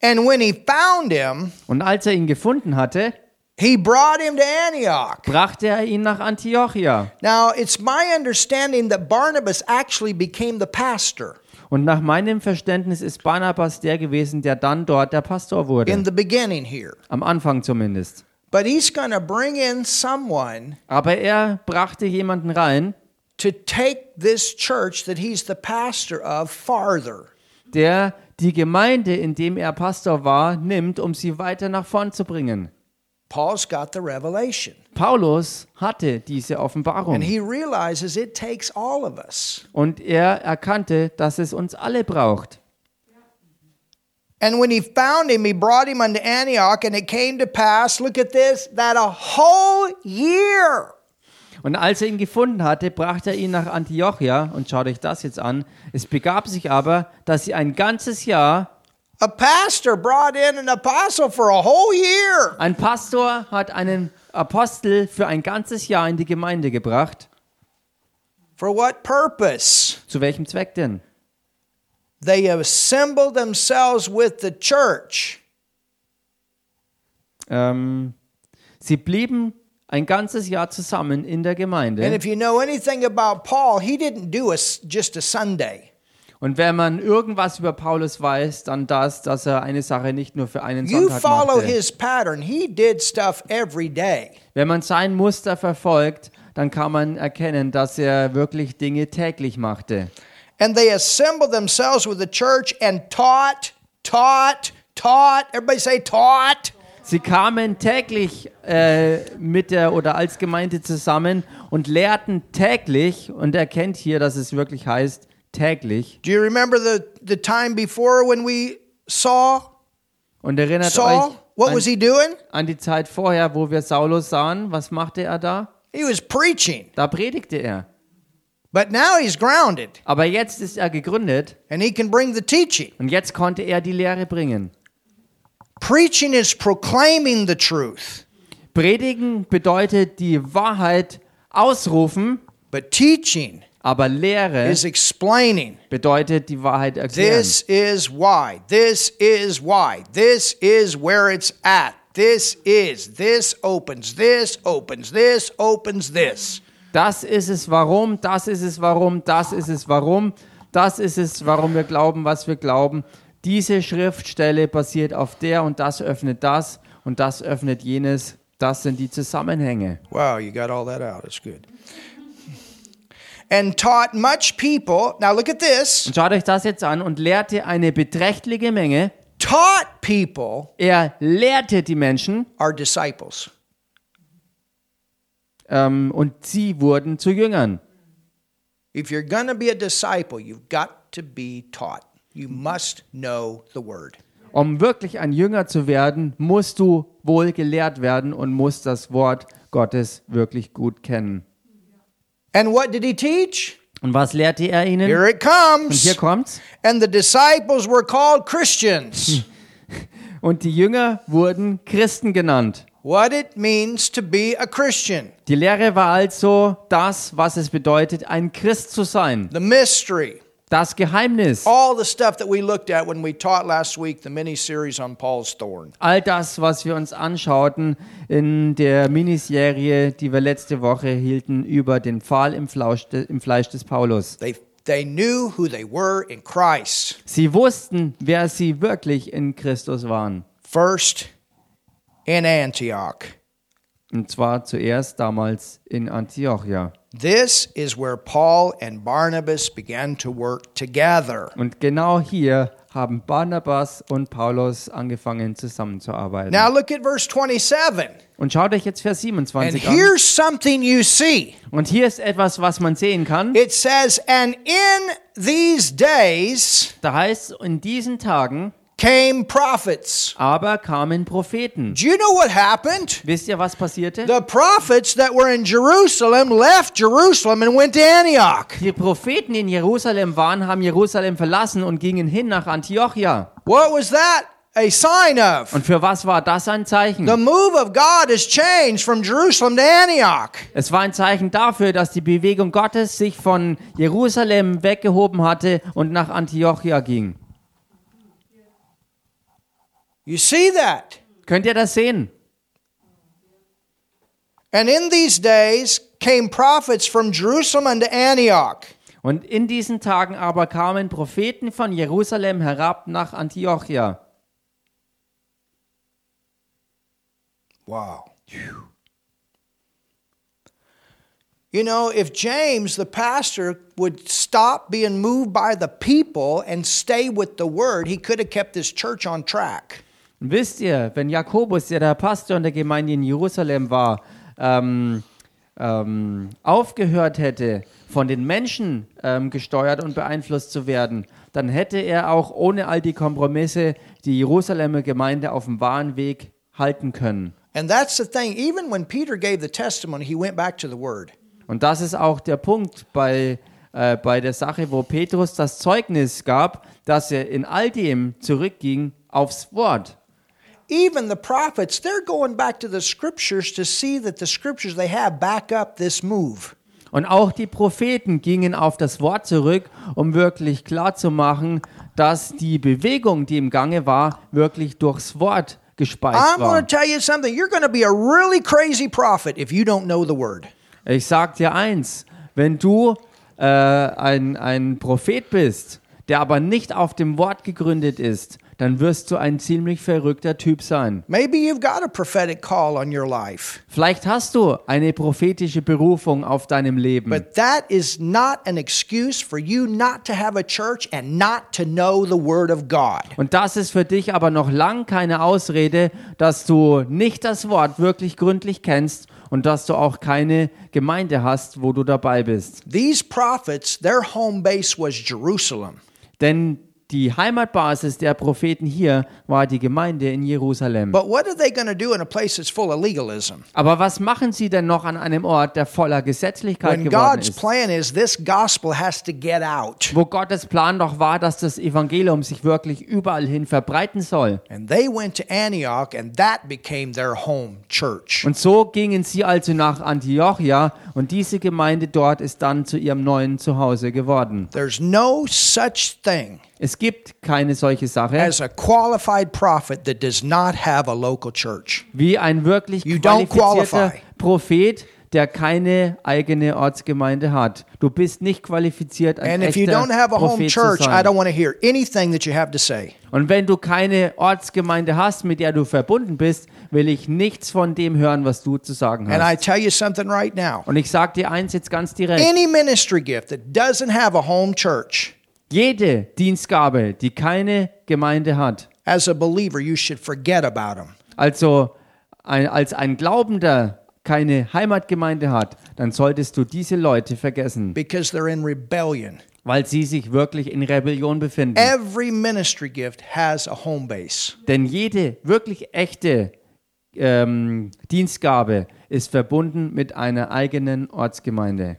And when he found him, Und als er ihn gefunden hatte, he brought him to Antioch. brachte er ihn nach Antiochia. Now, it's my understanding that Barnabas actually became the pastor Und nach meinem Verständnis ist Barnabas der gewesen, der dann dort der Pastor in wurde. the beginning here. Am Anfang zumindest. But he's going to bring in someone Aber er brachte jemanden rein, to take this church that he's the pastor of farther. der die Gemeinde, in dem er Pastor war, nimmt, um sie weiter nach vorn zu bringen. Paul's got the revelation. Paulus hatte diese And Offenbarung he realizes it takes all of us. und er erkannte, dass es uns alle braucht. And when he found him, he brought him unto Antioch, and it came to pass, look at this, that a whole year. Und als er ihn gefunden hatte, brachte er ihn nach Antiochia und schaut euch das jetzt an. Es begab sich aber, dass sie ein ganzes Jahr, A pastor brought in an apostle for a whole year. ein Pastor hat einen Apostel für ein ganzes Jahr in die Gemeinde gebracht. For what purpose? Zu welchem Zweck denn? They assembled themselves with the church Ähm, sie blieben ein ganzes Jahr zusammen in der And Gemeinde. if you know anything about Paul, he didn't do a, just a Sunday. Und wenn man irgendwas über Paulus weiß, dann das, dass er eine Sache nicht nur für einen You Sonntag follow machte. his pattern. He did stuff every day. Wenn man sein Muster verfolgt, dann kann man erkennen, dass er wirklich Dinge täglich machte. And they assembled themselves with the church and taught, taught, taught. Everybody say taught. Sie kamen täglich äh, mit der oder als Gemeinde zusammen und lehrten täglich und erkennt hier, dass es wirklich heißt täglich. Do you remember the, the time before when we saw Und erinnert Saul? euch What an, was he doing? an die Zeit vorher, wo wir Saulus sahen. Was machte er da? He was preaching. Da predigte er. But now he's grounded Aber jetzt ist er gegründet and he can bring the teaching. und jetzt konnte er die Lehre bringen. Preaching is proclaiming the truth. Predigen bedeutet die Wahrheit ausrufen But teaching Aber Lehre is explaining. bedeutet die Wahrheit erklären. This is why. This is why. This is where it's at. This is. This opens. This opens. This opens this. Das ist es warum, das ist es warum, das ist es warum, das ist es warum wir glauben, was wir glauben. Diese Schriftstelle basiert auf der und das öffnet das und das öffnet jenes. Das sind die Zusammenhänge. Wow, you got all that out. That's good. And taught much people. Now look at this. Und schaut euch das jetzt an und lehrte eine beträchtliche Menge. Taught people Er lehrte die Menschen are disciples. ähm, und sie wurden zu Jüngern. If you're to be a disciple, you've got to be taught. You must know the word. Um wirklich ein Jünger zu werden, musst du wohl gelehrt werden und musst das Wort Gottes wirklich gut kennen. And what did he teach? Und was lehrte er ihnen? Here it Und hier comes. kommt's. And the disciples were called Christians. Und die Jünger wurden Christen genannt. what it means to be a Christian, Die Lehre war also das, was es bedeutet, ein Christ zu sein. the mystery, Das Geheimnis. all the stuff that we looked at when we taught last week, the mini series on Paul's thorn. All das, was wir uns anschauten in der Miniserie, die wir letzte Woche hielten, über den Pfahl im, Flausch, im Fleisch des Paulus. They, they knew who they were in Christ. Sie wussten, wer sie wirklich in Christus waren. First in Antioch. Und zwar zuerst damals in Antiochia. This is where Paul and Barnabas began to work together. Und genau hier haben Barnabas und Paulus angefangen zusammenzuarbeiten. Now look at verse 27. Und schaut euch jetzt Vers And 27 an. here's something you see. Und hier ist etwas, was man sehen kann. It says, And in these days Da heißt in diesen Tagen came prophets. aber kamen Propheten. Do you know what happened? Wisst ihr, was passierte? The prophets that were in Jerusalem left Jerusalem and went to Antioch. Die Propheten, die in Jerusalem waren, haben Jerusalem verlassen und gingen hin nach Antiochia. What was that a sign of? Und für was war das ein Zeichen? The move of God has changed from Jerusalem to Antioch. Es war ein Zeichen dafür, dass die Bewegung Gottes sich von Jerusalem weggehoben hatte und nach Antiochia ging. You see that? Könnt ihr das sehen? And in these days came prophets from Jerusalem unto Antioch. Und in diesen Tagen aber kamen Propheten von Jerusalem herab nach Antiochia. Wow. You know, if James, the pastor, would stop being moved by the people and stay with the word, he could have kept his church on track. Und wisst ihr, wenn Jakobus, der der Pastor in der Gemeinde in Jerusalem war, ähm, ähm, aufgehört hätte, von den Menschen ähm, gesteuert und beeinflusst zu werden, dann hätte er auch ohne all die Kompromisse die Jerusalemer Gemeinde auf dem wahren Weg halten können. And that's the thing. Even when Peter gave the testimony, he went back to the word. Und das ist auch der Punkt bei, äh, bei der Sache, wo Petrus das Zeugnis gab, dass er in all dem zurückging aufs Wort. Even the prophets, they're going back to the scriptures to see that the scriptures they have back up this move. Und auch die Propheten gingen auf das Wort zurück, um wirklich klarzumachen, dass die Bewegung, die im Gange war, wirklich durchs Wort gespeist war. to tell you something. You're going to be a really crazy prophet if you don't know the word. Ich sag dir eins, wenn du äh, ein, ein Prophet bist, der aber nicht auf dem Wort gegründet ist, dann wirst du ein ziemlich verrückter Typ sein. Maybe you've got a prophetic call on your life, Vielleicht hast du eine prophetische Berufung auf deinem Leben. but that is not an excuse for you not to have a church and not to know the word of God. Und das ist für dich aber noch lang keine Ausrede, dass du nicht das Wort wirklich gründlich kennst und dass du auch keine Gemeinde hast, wo du dabei bist. These prophets, their home base was Jerusalem. Denn die Heimatbasis der Propheten hier war die Gemeinde in Jerusalem. But what are they going to do in a place that's full of legalism? Aber was machen sie denn noch an einem Ort, der voller Gesetzlichkeit When geworden God's ist? plan is this gospel has to get out. Wo Gottes Plan doch war, dass das Evangelium sich wirklich überall hin verbreiten soll. And they went to Antioch, and that became their home church. Und so gingen sie also nach Antiochia und diese Gemeinde dort ist dann zu ihrem neuen Zuhause geworden. There's no such thing Es gibt keine solche Sache as a qualified prophet that does not have a local church. wie ein wirklich You don't qualifizierter. Prophet, der keine eigene Ortsgemeinde hat. Du bist nicht qualifiziert, ein And if you echter don't have a home Prophet zu church, I sein. don't want to hear anything that you have to say. Und wenn du keine Ortsgemeinde hast, mit der du verbunden bist, will ich nichts von dem hören, was du zu sagen And I hast. tell you something right now. Und ich sage dir eins jetzt ganz direkt. Any ministry gift that doesn't have a home church, Jede Dienstgabe, die keine Gemeinde hat, as a believer, you should forget about them. also ein, als ein Glaubender keine Heimatgemeinde hat, dann solltest du diese Leute vergessen, because they're in rebellion. weil sie sich wirklich in Rebellion befinden. Every ministry gift has a home base. Denn jede wirklich echte ähm, Dienstgabe ist verbunden mit einer eigenen Ortsgemeinde.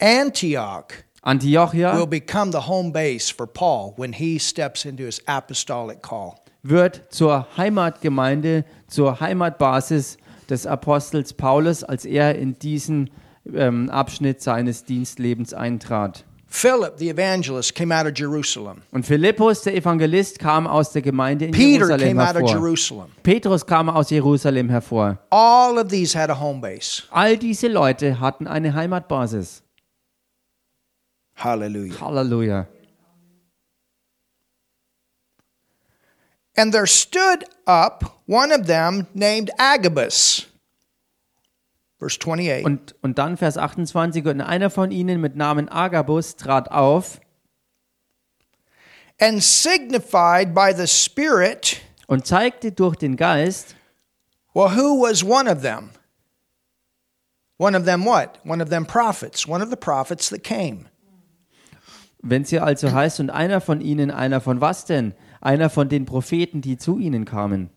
Antioch Antiochia will become the home base for Paul when he steps into his apostolic call. wird zur Heimatgemeinde, zur Heimatbasis des Apostels Paulus, als er in diesen ähm, Abschnitt seines Dienstlebens eintrat. Philip the evangelist came out of Jerusalem. Und Philippus, der Evangelist, kam aus der Gemeinde in Peter Jerusalem came out of hervor. Jerusalem. Petrus kam aus Jerusalem hervor. All of these had a home base. All diese Leute hatten eine Heimatbasis. Hallelujah. Hallelujah. And there stood up one of them named Agabus. Verse 28. Und, und dann Vers 28, und einer von ihnen mit Namen Agabus trat auf and signified by the Spirit. und zeigte durch den Geist, Well, who was one of them? One of them what? One of them prophets. One of the prophets that came. Wenn sie also heißt, und einer von ihnen, einer von was denn? Einer von den Propheten, die zu ihnen kamen.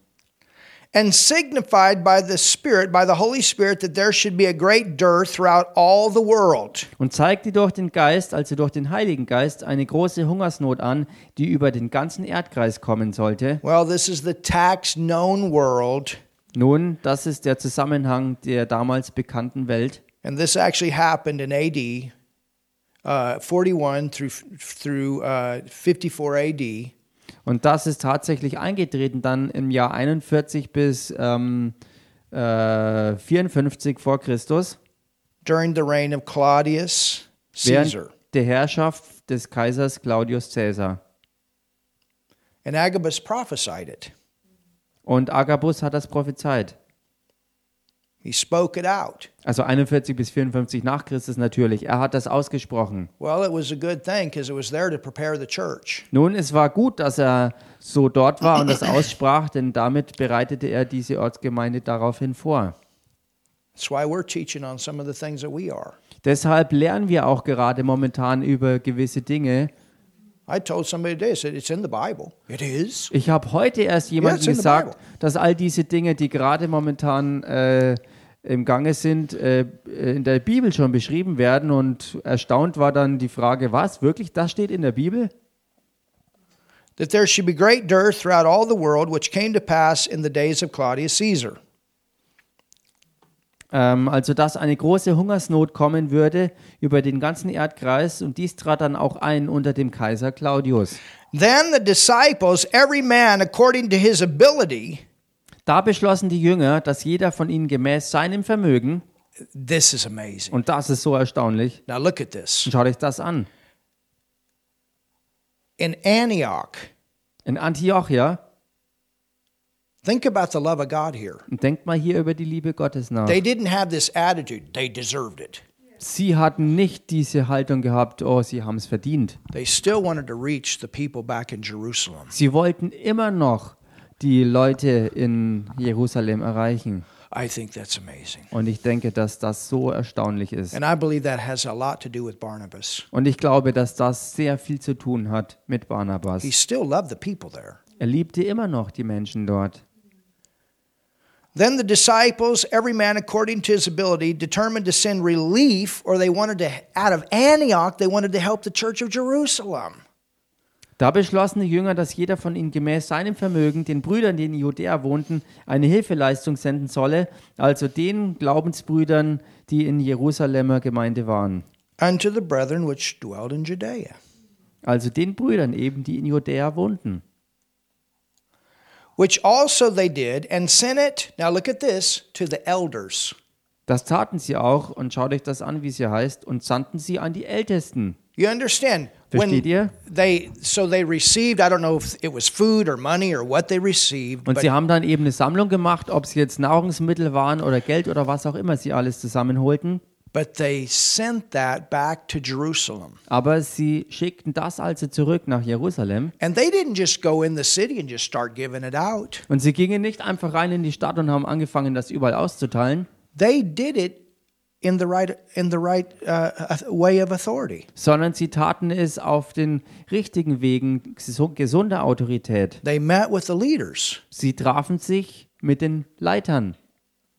And signified by the Spirit, by the Holy Spirit, that there should be a great dearth throughout all the world. Und zeigte durch den Geist, also durch den Heiligen Geist, eine große Hungersnot an, die über den ganzen Erdkreis kommen sollte. Well, this is the tax known world. Nun, das ist der Zusammenhang der damals bekannten Welt. And this actually happened in AD uh, 41 through, through uh, 54 AD. Und das ist tatsächlich eingetreten dann im Jahr 41 bis ähm, äh, 54 vor Christus, during the reign of Claudius während Caesar. der Herrschaft des Kaisers Claudius Caesar. And Agabus prophesied it. Und Agabus hat das prophezeit. He spoke it out. Also 41 bis 54 nach Christus natürlich. Er hat das ausgesprochen. Well, it was a good thing because it was there to prepare the church. Nun, es war gut, dass er so dort war und das aussprach, denn damit bereitete er diese Ortsgemeinde daraufhin vor. That's why we're teaching on some of the things that we are. Deshalb lernen wir auch gerade momentan über gewisse Dinge. Ich habe heute erst Yeah, jemandem the gesagt, dass all diese Dinge, die gerade momentan äh, im Gange sind, äh, in der Bibel schon beschrieben werden. Und erstaunt war dann die Frage, was, wirklich, das steht in der Bibel? That there should be great dearth throughout all the world, which came to pass in the days of Claudius Caesar. Ähm, also, dass eine große Hungersnot kommen würde über den ganzen Erdkreis. Und dies trat dann auch ein unter dem Kaiser Claudius. Then the disciples, every man according to his ability, Da beschlossen die Jünger, dass jeder von ihnen gemäß seinem Vermögen, this is amazing. und das ist so erstaunlich, Now look at this. schaut euch das an. In Antioch, In Antiochia, think about the love of God here. und denkt mal hier über die Liebe Gottes nach. They didn't have this attitude, they deserved it. Sie hatten nicht diese Haltung gehabt, oh, sie haben es verdient. They still wanted to reach the people back in Jerusalem. Sie wollten immer noch die Leute in Jerusalem erreichen. I think that's amazing. Und ich denke, dass das so erstaunlich ist. And I believe that has a lot to do with Barnabas. Und ich glaube, dass das sehr viel zu tun hat mit Barnabas. He still loved the people there. Er liebte immer noch die Menschen dort. Then the disciples, every man according to his ability, determined to send relief, or they wanted to, out of Antioch, they wanted to help the church of Jerusalem. Da beschlossen die Jünger, dass jeder von ihnen gemäß seinem Vermögen den Brüdern, die in Judäa wohnten, eine Hilfeleistung senden solle, also den Glaubensbrüdern, die in Jerusalemer Gemeinde waren. Unto the brethren which dwelled in Judea. Also den Brüdern eben, die in Judäa wohnten. Which also they did, and sent it, now look at this, to the elders. Das taten sie auch, und schaut euch das an, wie es hier heißt, und sandten sie an die Ältesten. You understand? Versteht ihr? they so they received, I don't know if it was food or money or what they received, Und sie haben dann eben eine Sammlung gemacht, ob es jetzt Nahrungsmittel waren oder Geld oder was auch immer sie alles zusammenholten. but they sent that back to Jerusalem. Aber sie schickten das also zurück nach Jerusalem. And they didn't just go in the city and just start giving it out. Und sie gingen nicht einfach rein in die Stadt und haben angefangen, das überall auszuteilen, They did it in the right in the right uh, way of authority. sondern sie taten es auf den richtigen Wegen gesu- gesunder Autorität. They met with the leaders Sie trafen sich mit den Leitern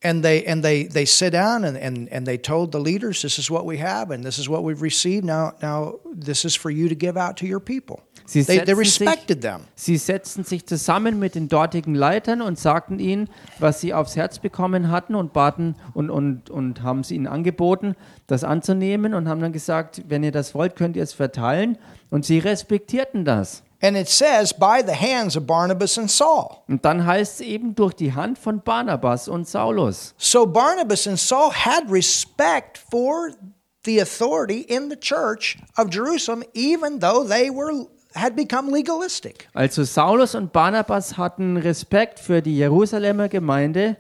and they and they they sit down and, and and they told the leaders this is what we have and this is what we've received now now this is for you to give out to your people. Sie They, they setzten sich- respected them. Sie setzten sich zusammen mit den dortigen Leitern und sagten ihnen, was sie aufs Herz bekommen hatten und baten und, und, und haben es ihnen angeboten, das anzunehmen und haben dann gesagt, wenn ihr das wollt, könnt ihr es verteilen. Und sie respektierten das. And it says by the hands of Barnabas and Saul. Und dann heißt es eben durch die Hand von Barnabas und Saulus. So Barnabas and Saul had respect for the authority in the church of Jerusalem, even though they were had become legalistic. Also Saulus und Barnabas hatten Respekt für die Jerusalemer Gemeinde,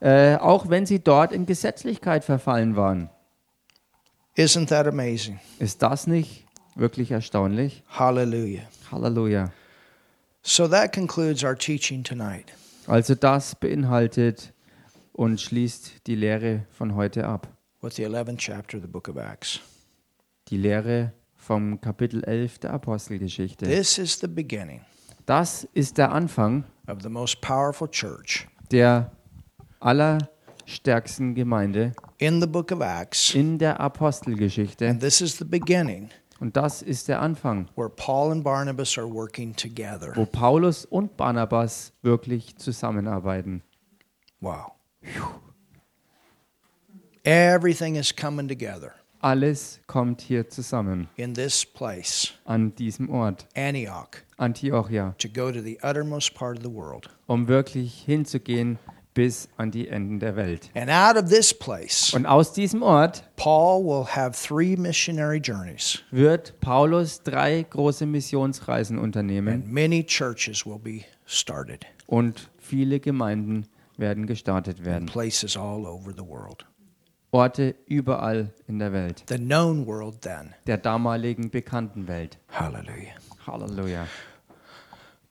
äh, auch wenn sie dort in Gesetzlichkeit verfallen waren. Isn't that amazing? Ist das nicht wirklich erstaunlich? Hallelujah. Halleluja. So that concludes our teaching tonight. Also das beinhaltet und schließt die Lehre von heute ab. with the 11th chapter of the book of Acts. Die Lehre vom Kapitel 11 der Apostelgeschichte. This is the beginning Das ist der Anfang of the most powerful church der allerstärksten Gemeinde in the book of Acts. in der Apostelgeschichte. And this is the beginning Und das ist der Anfang, where Paul and Barnabas are working together. wo Paulus und Barnabas wirklich zusammenarbeiten. Wow. Everything is coming together Alles kommt hier zusammen in this place, an diesem Ort, Antioch, Antiochia, to go to the uttermost part of the world. um wirklich hinzugehen bis an die Enden der Welt. And out of this place, Und aus diesem Ort Paul will have three missionary journeys, wird Paulus drei große Missionsreisen unternehmen and many churches will be started und viele Gemeinden werden gestartet in werden. places all over the world. Orte überall in der Welt, The known world, then. der damaligen bekannten Welt. Hallelujah. Halleluja.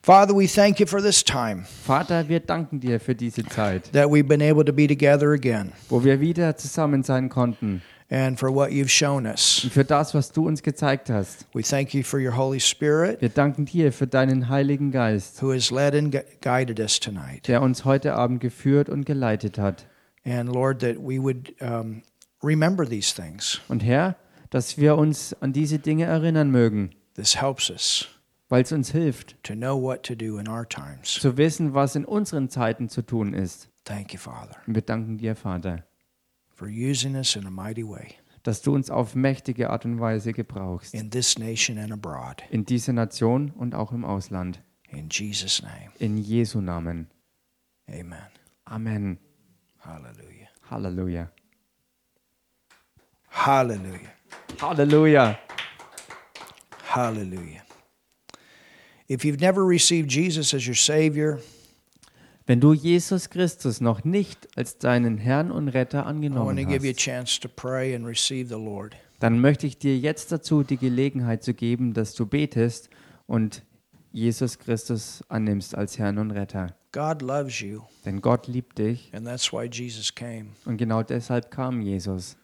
Father, we thank you for this time Vater, wir danken dir für diese Zeit, that we've been able to be together again wo wir wieder zusammen sein konnten and for what you've shown us. und für das, was du uns gezeigt hast. We thank you for your Holy Spirit Wir danken dir für deinen Heiligen Geist, who has led and gu- guided us tonight. der uns heute Abend geführt und geleitet hat. And Lord, that we would um, remember these things. Und Herr, dass wir uns an diese Dinge erinnern mögen, This helps us weil es uns hilft, to know what to do in our times. zu wissen, was in unseren Zeiten zu tun ist. Thank you, Father, Und wir danken dir, Vater, for using us in a mighty way dass du uns auf mächtige Art und Weise gebrauchst. in this nation and abroad. In dieser Nation und auch im Ausland. In Jesus' name, In Jesu Namen. amen. Amen. Hallelujah. Halleluja. Hallelujah. Halleluja. Hallelujah. If you've never received Jesus as your Savior, Wenn du Jesus Christus noch nicht als deinen Herrn und Retter I want angenommen to give you a hast, chance to pray and receive the Lord. dann möchte ich dir jetzt dazu die Gelegenheit zu geben, dass du betest und Jesus Christus annimmst als Herrn und Retter. God loves you, Denn Gott liebt dich and that's why Jesus came. und genau deshalb kam Jesus.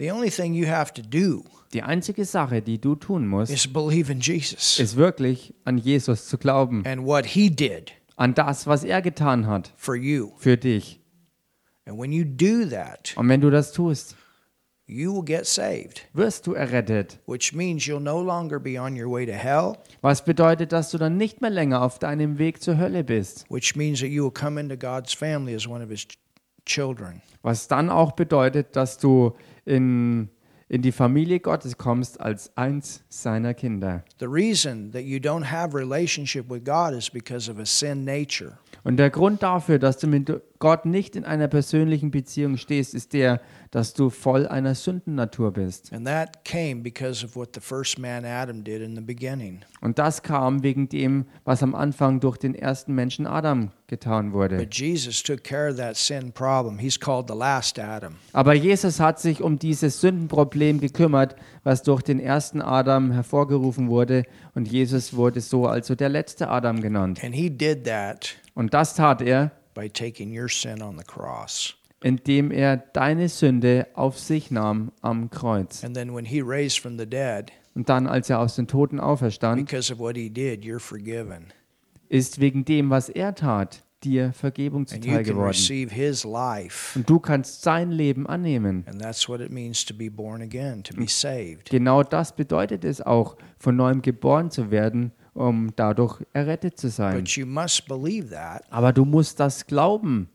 The only thing you have to do Die einzige Sache, die du tun musst, is believe in Jesus ist wirklich an Jesus zu glauben, and what he did an das, was er getan hat for you. für dich. And when you do that, Und wenn du das tust, you will get saved, wirst du errettet. which means you'll no longer be on your way to hell, Was bedeutet, dass du dann nicht mehr länger auf deinem Weg zur Hölle bist. which means that you will come into God's family as one of his ch- children. Was dann auch bedeutet, dass du in, in die Familie Gottes kommst als eins seiner Kinder. The reason that you don't have relationship with God is because of a sin nature. Und der Grund dafür, dass du mit Gott nicht in einer persönlichen Beziehung stehst, ist der, dass du voll einer Sündennatur bist. And that came because of what the first man Adam did in the beginning. Und das kam wegen dem, was am Anfang durch den ersten Menschen Adam getan wurde. Aber Jesus hat sich um dieses Sündenproblem gekümmert, was durch den ersten Adam hervorgerufen wurde. Und Jesus wurde so also der letzte Adam genannt. Und das tat er, by taking your sin on the cross. indem er deine Sünde auf sich nahm am Kreuz. And then when he raised from the dead, Und dann, als er aus den Toten auferstand, because of what he did, you're forgiven. ist wegen dem, was er tat, dir Vergebung zuteil geworden. Und du kannst sein Leben annehmen. Again. Genau das bedeutet es auch, von neuem geboren zu werden, um dadurch errettet zu sein. But you must believe that. Aber du musst das glauben.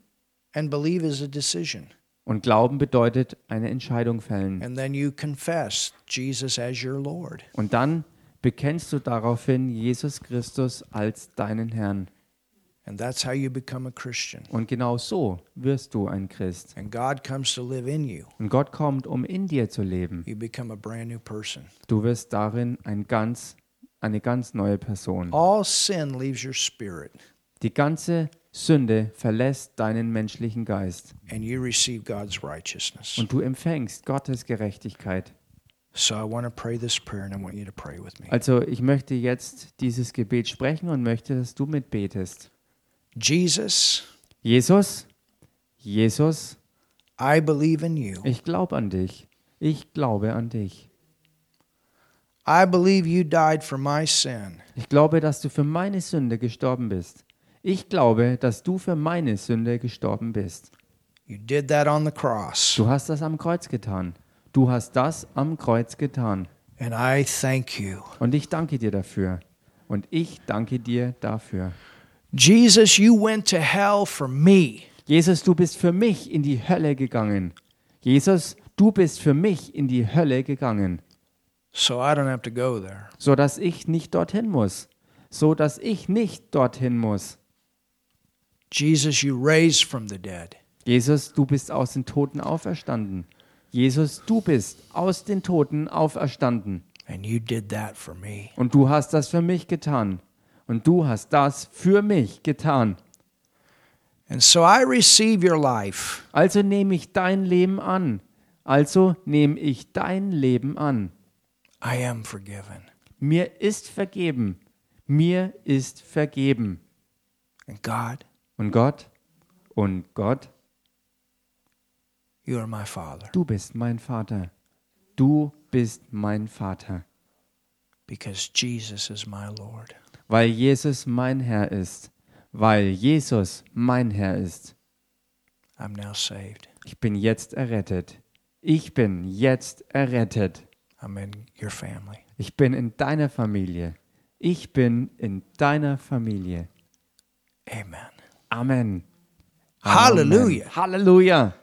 And believe is a decision. Und Glauben bedeutet eine Entscheidung fällen. And then you confess Jesus as your Lord. Und dann bekennst du daraufhin Jesus Christus als deinen Herrn. And that's how you become a Christian. Und genau so wirst du ein Christ. And God comes to live in you. Und Gott kommt, um in dir zu leben. You become a brand new person. Du wirst darin ein ganz, eine ganz neue Person. All sin leaves your spirit, Die ganze Sünde verlässt deinen menschlichen Geist. and you receive God's righteousness. Und du empfängst Gottes Gerechtigkeit. So I want to pray this prayer, and I want you to pray with me. Also ich möchte jetzt dieses Gebet sprechen und möchte, dass du mitbetest. Jesus, Jesus, Jesus, I believe in you. ich glaube an dich. Ich glaube an dich. I believe you died for my sin. Ich glaube, dass du für meine Sünde gestorben bist. Ich glaube, dass du für meine Sünde gestorben bist. You did that on the cross. Du hast das am Kreuz getan. Du hast das am Kreuz getan. And I thank you. Und ich danke dir dafür. Und ich danke dir dafür. Jesus, you went to hell for me. Jesus, du bist für mich in die Hölle gegangen. Jesus, du bist für mich in die Hölle gegangen, so I don't have to go there. so dass ich nicht dorthin muss. So dass ich nicht dorthin muss. Jesus, you raised from the dead. Jesus, du bist aus den Toten auferstanden. Jesus, du bist aus den Toten auferstanden. And you did that for me. Und du hast das für mich getan. Und du hast das für mich getan. And so I receive your life. Also nehme ich dein Leben an. Also nehme ich dein Leben an. I am forgiven. Mir ist vergeben. Mir ist vergeben. And God, Und Gott, und Gott, you are my Father du bist mein Vater. Du bist mein Vater. because Jesus is my Lord. Weil Jesus mein Herr ist. Weil Jesus mein Herr ist. I'm now saved. Ich bin jetzt errettet. Ich bin jetzt errettet. I'm in your family. Ich bin in deiner Familie. Ich bin in deiner Familie. Amen. Amen. Hallelujah. Amen. Halleluja.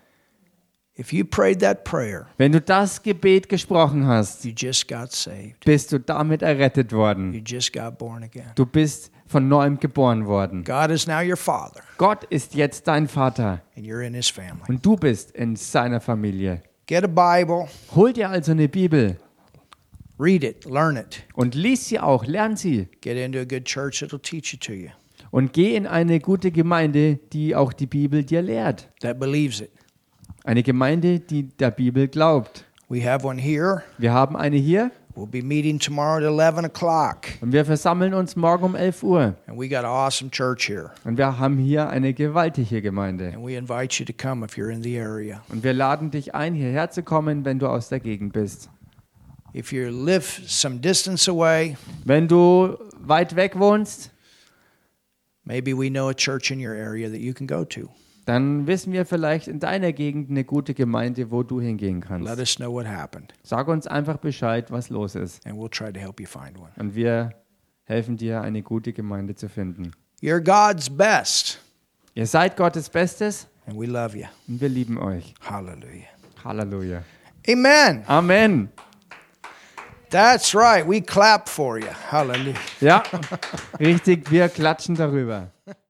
If you prayed that prayer, Wenn du das Gebet gesprochen hast, you just got saved. bist du damit errettet worden. You just got born again. Du bist von neuem geboren worden. God is now your Father, Gott ist jetzt dein Vater and you're in His family. und du bist in seiner Familie. Get a Bible, Hol dir also eine Bibel read it, learn it. und lies sie auch, lern sie Get into a good church that'll teach it to you, und geh in eine gute Gemeinde, die auch die Bibel dir lehrt. that believes it. Eine Gemeinde, die der Bibel glaubt. We have one here. Wir haben eine hier. We'll be meeting tomorrow at 11 o'clock. Und wir versammeln uns morgen um 11 Uhr. And we got an awesome church here. Und wir haben hier eine gewaltige Gemeinde. And we invite you to come if you're in the area. Und wir laden dich ein, hierher zu kommen, wenn du aus der Gegend bist. If you live some distance away, Wenn du weit weg wohnst, maybe we know a church in your area that you can go to. Dann wissen wir vielleicht in deiner Gegend eine gute Gemeinde, wo du hingehen Let kannst. us know what happened, Sag uns einfach Bescheid, was los ist. and we'll try to help you find one. Und wir helfen dir, eine gute Gemeinde zu finden. You're God's best, Ihr seid Gottes Bestes and we love you. und wir lieben euch. Hallelujah. Halleluja. Amen. Amen. That's right. We clap for you. Hallelujah. Ja, richtig, wir klatschen darüber. [LAUGHS]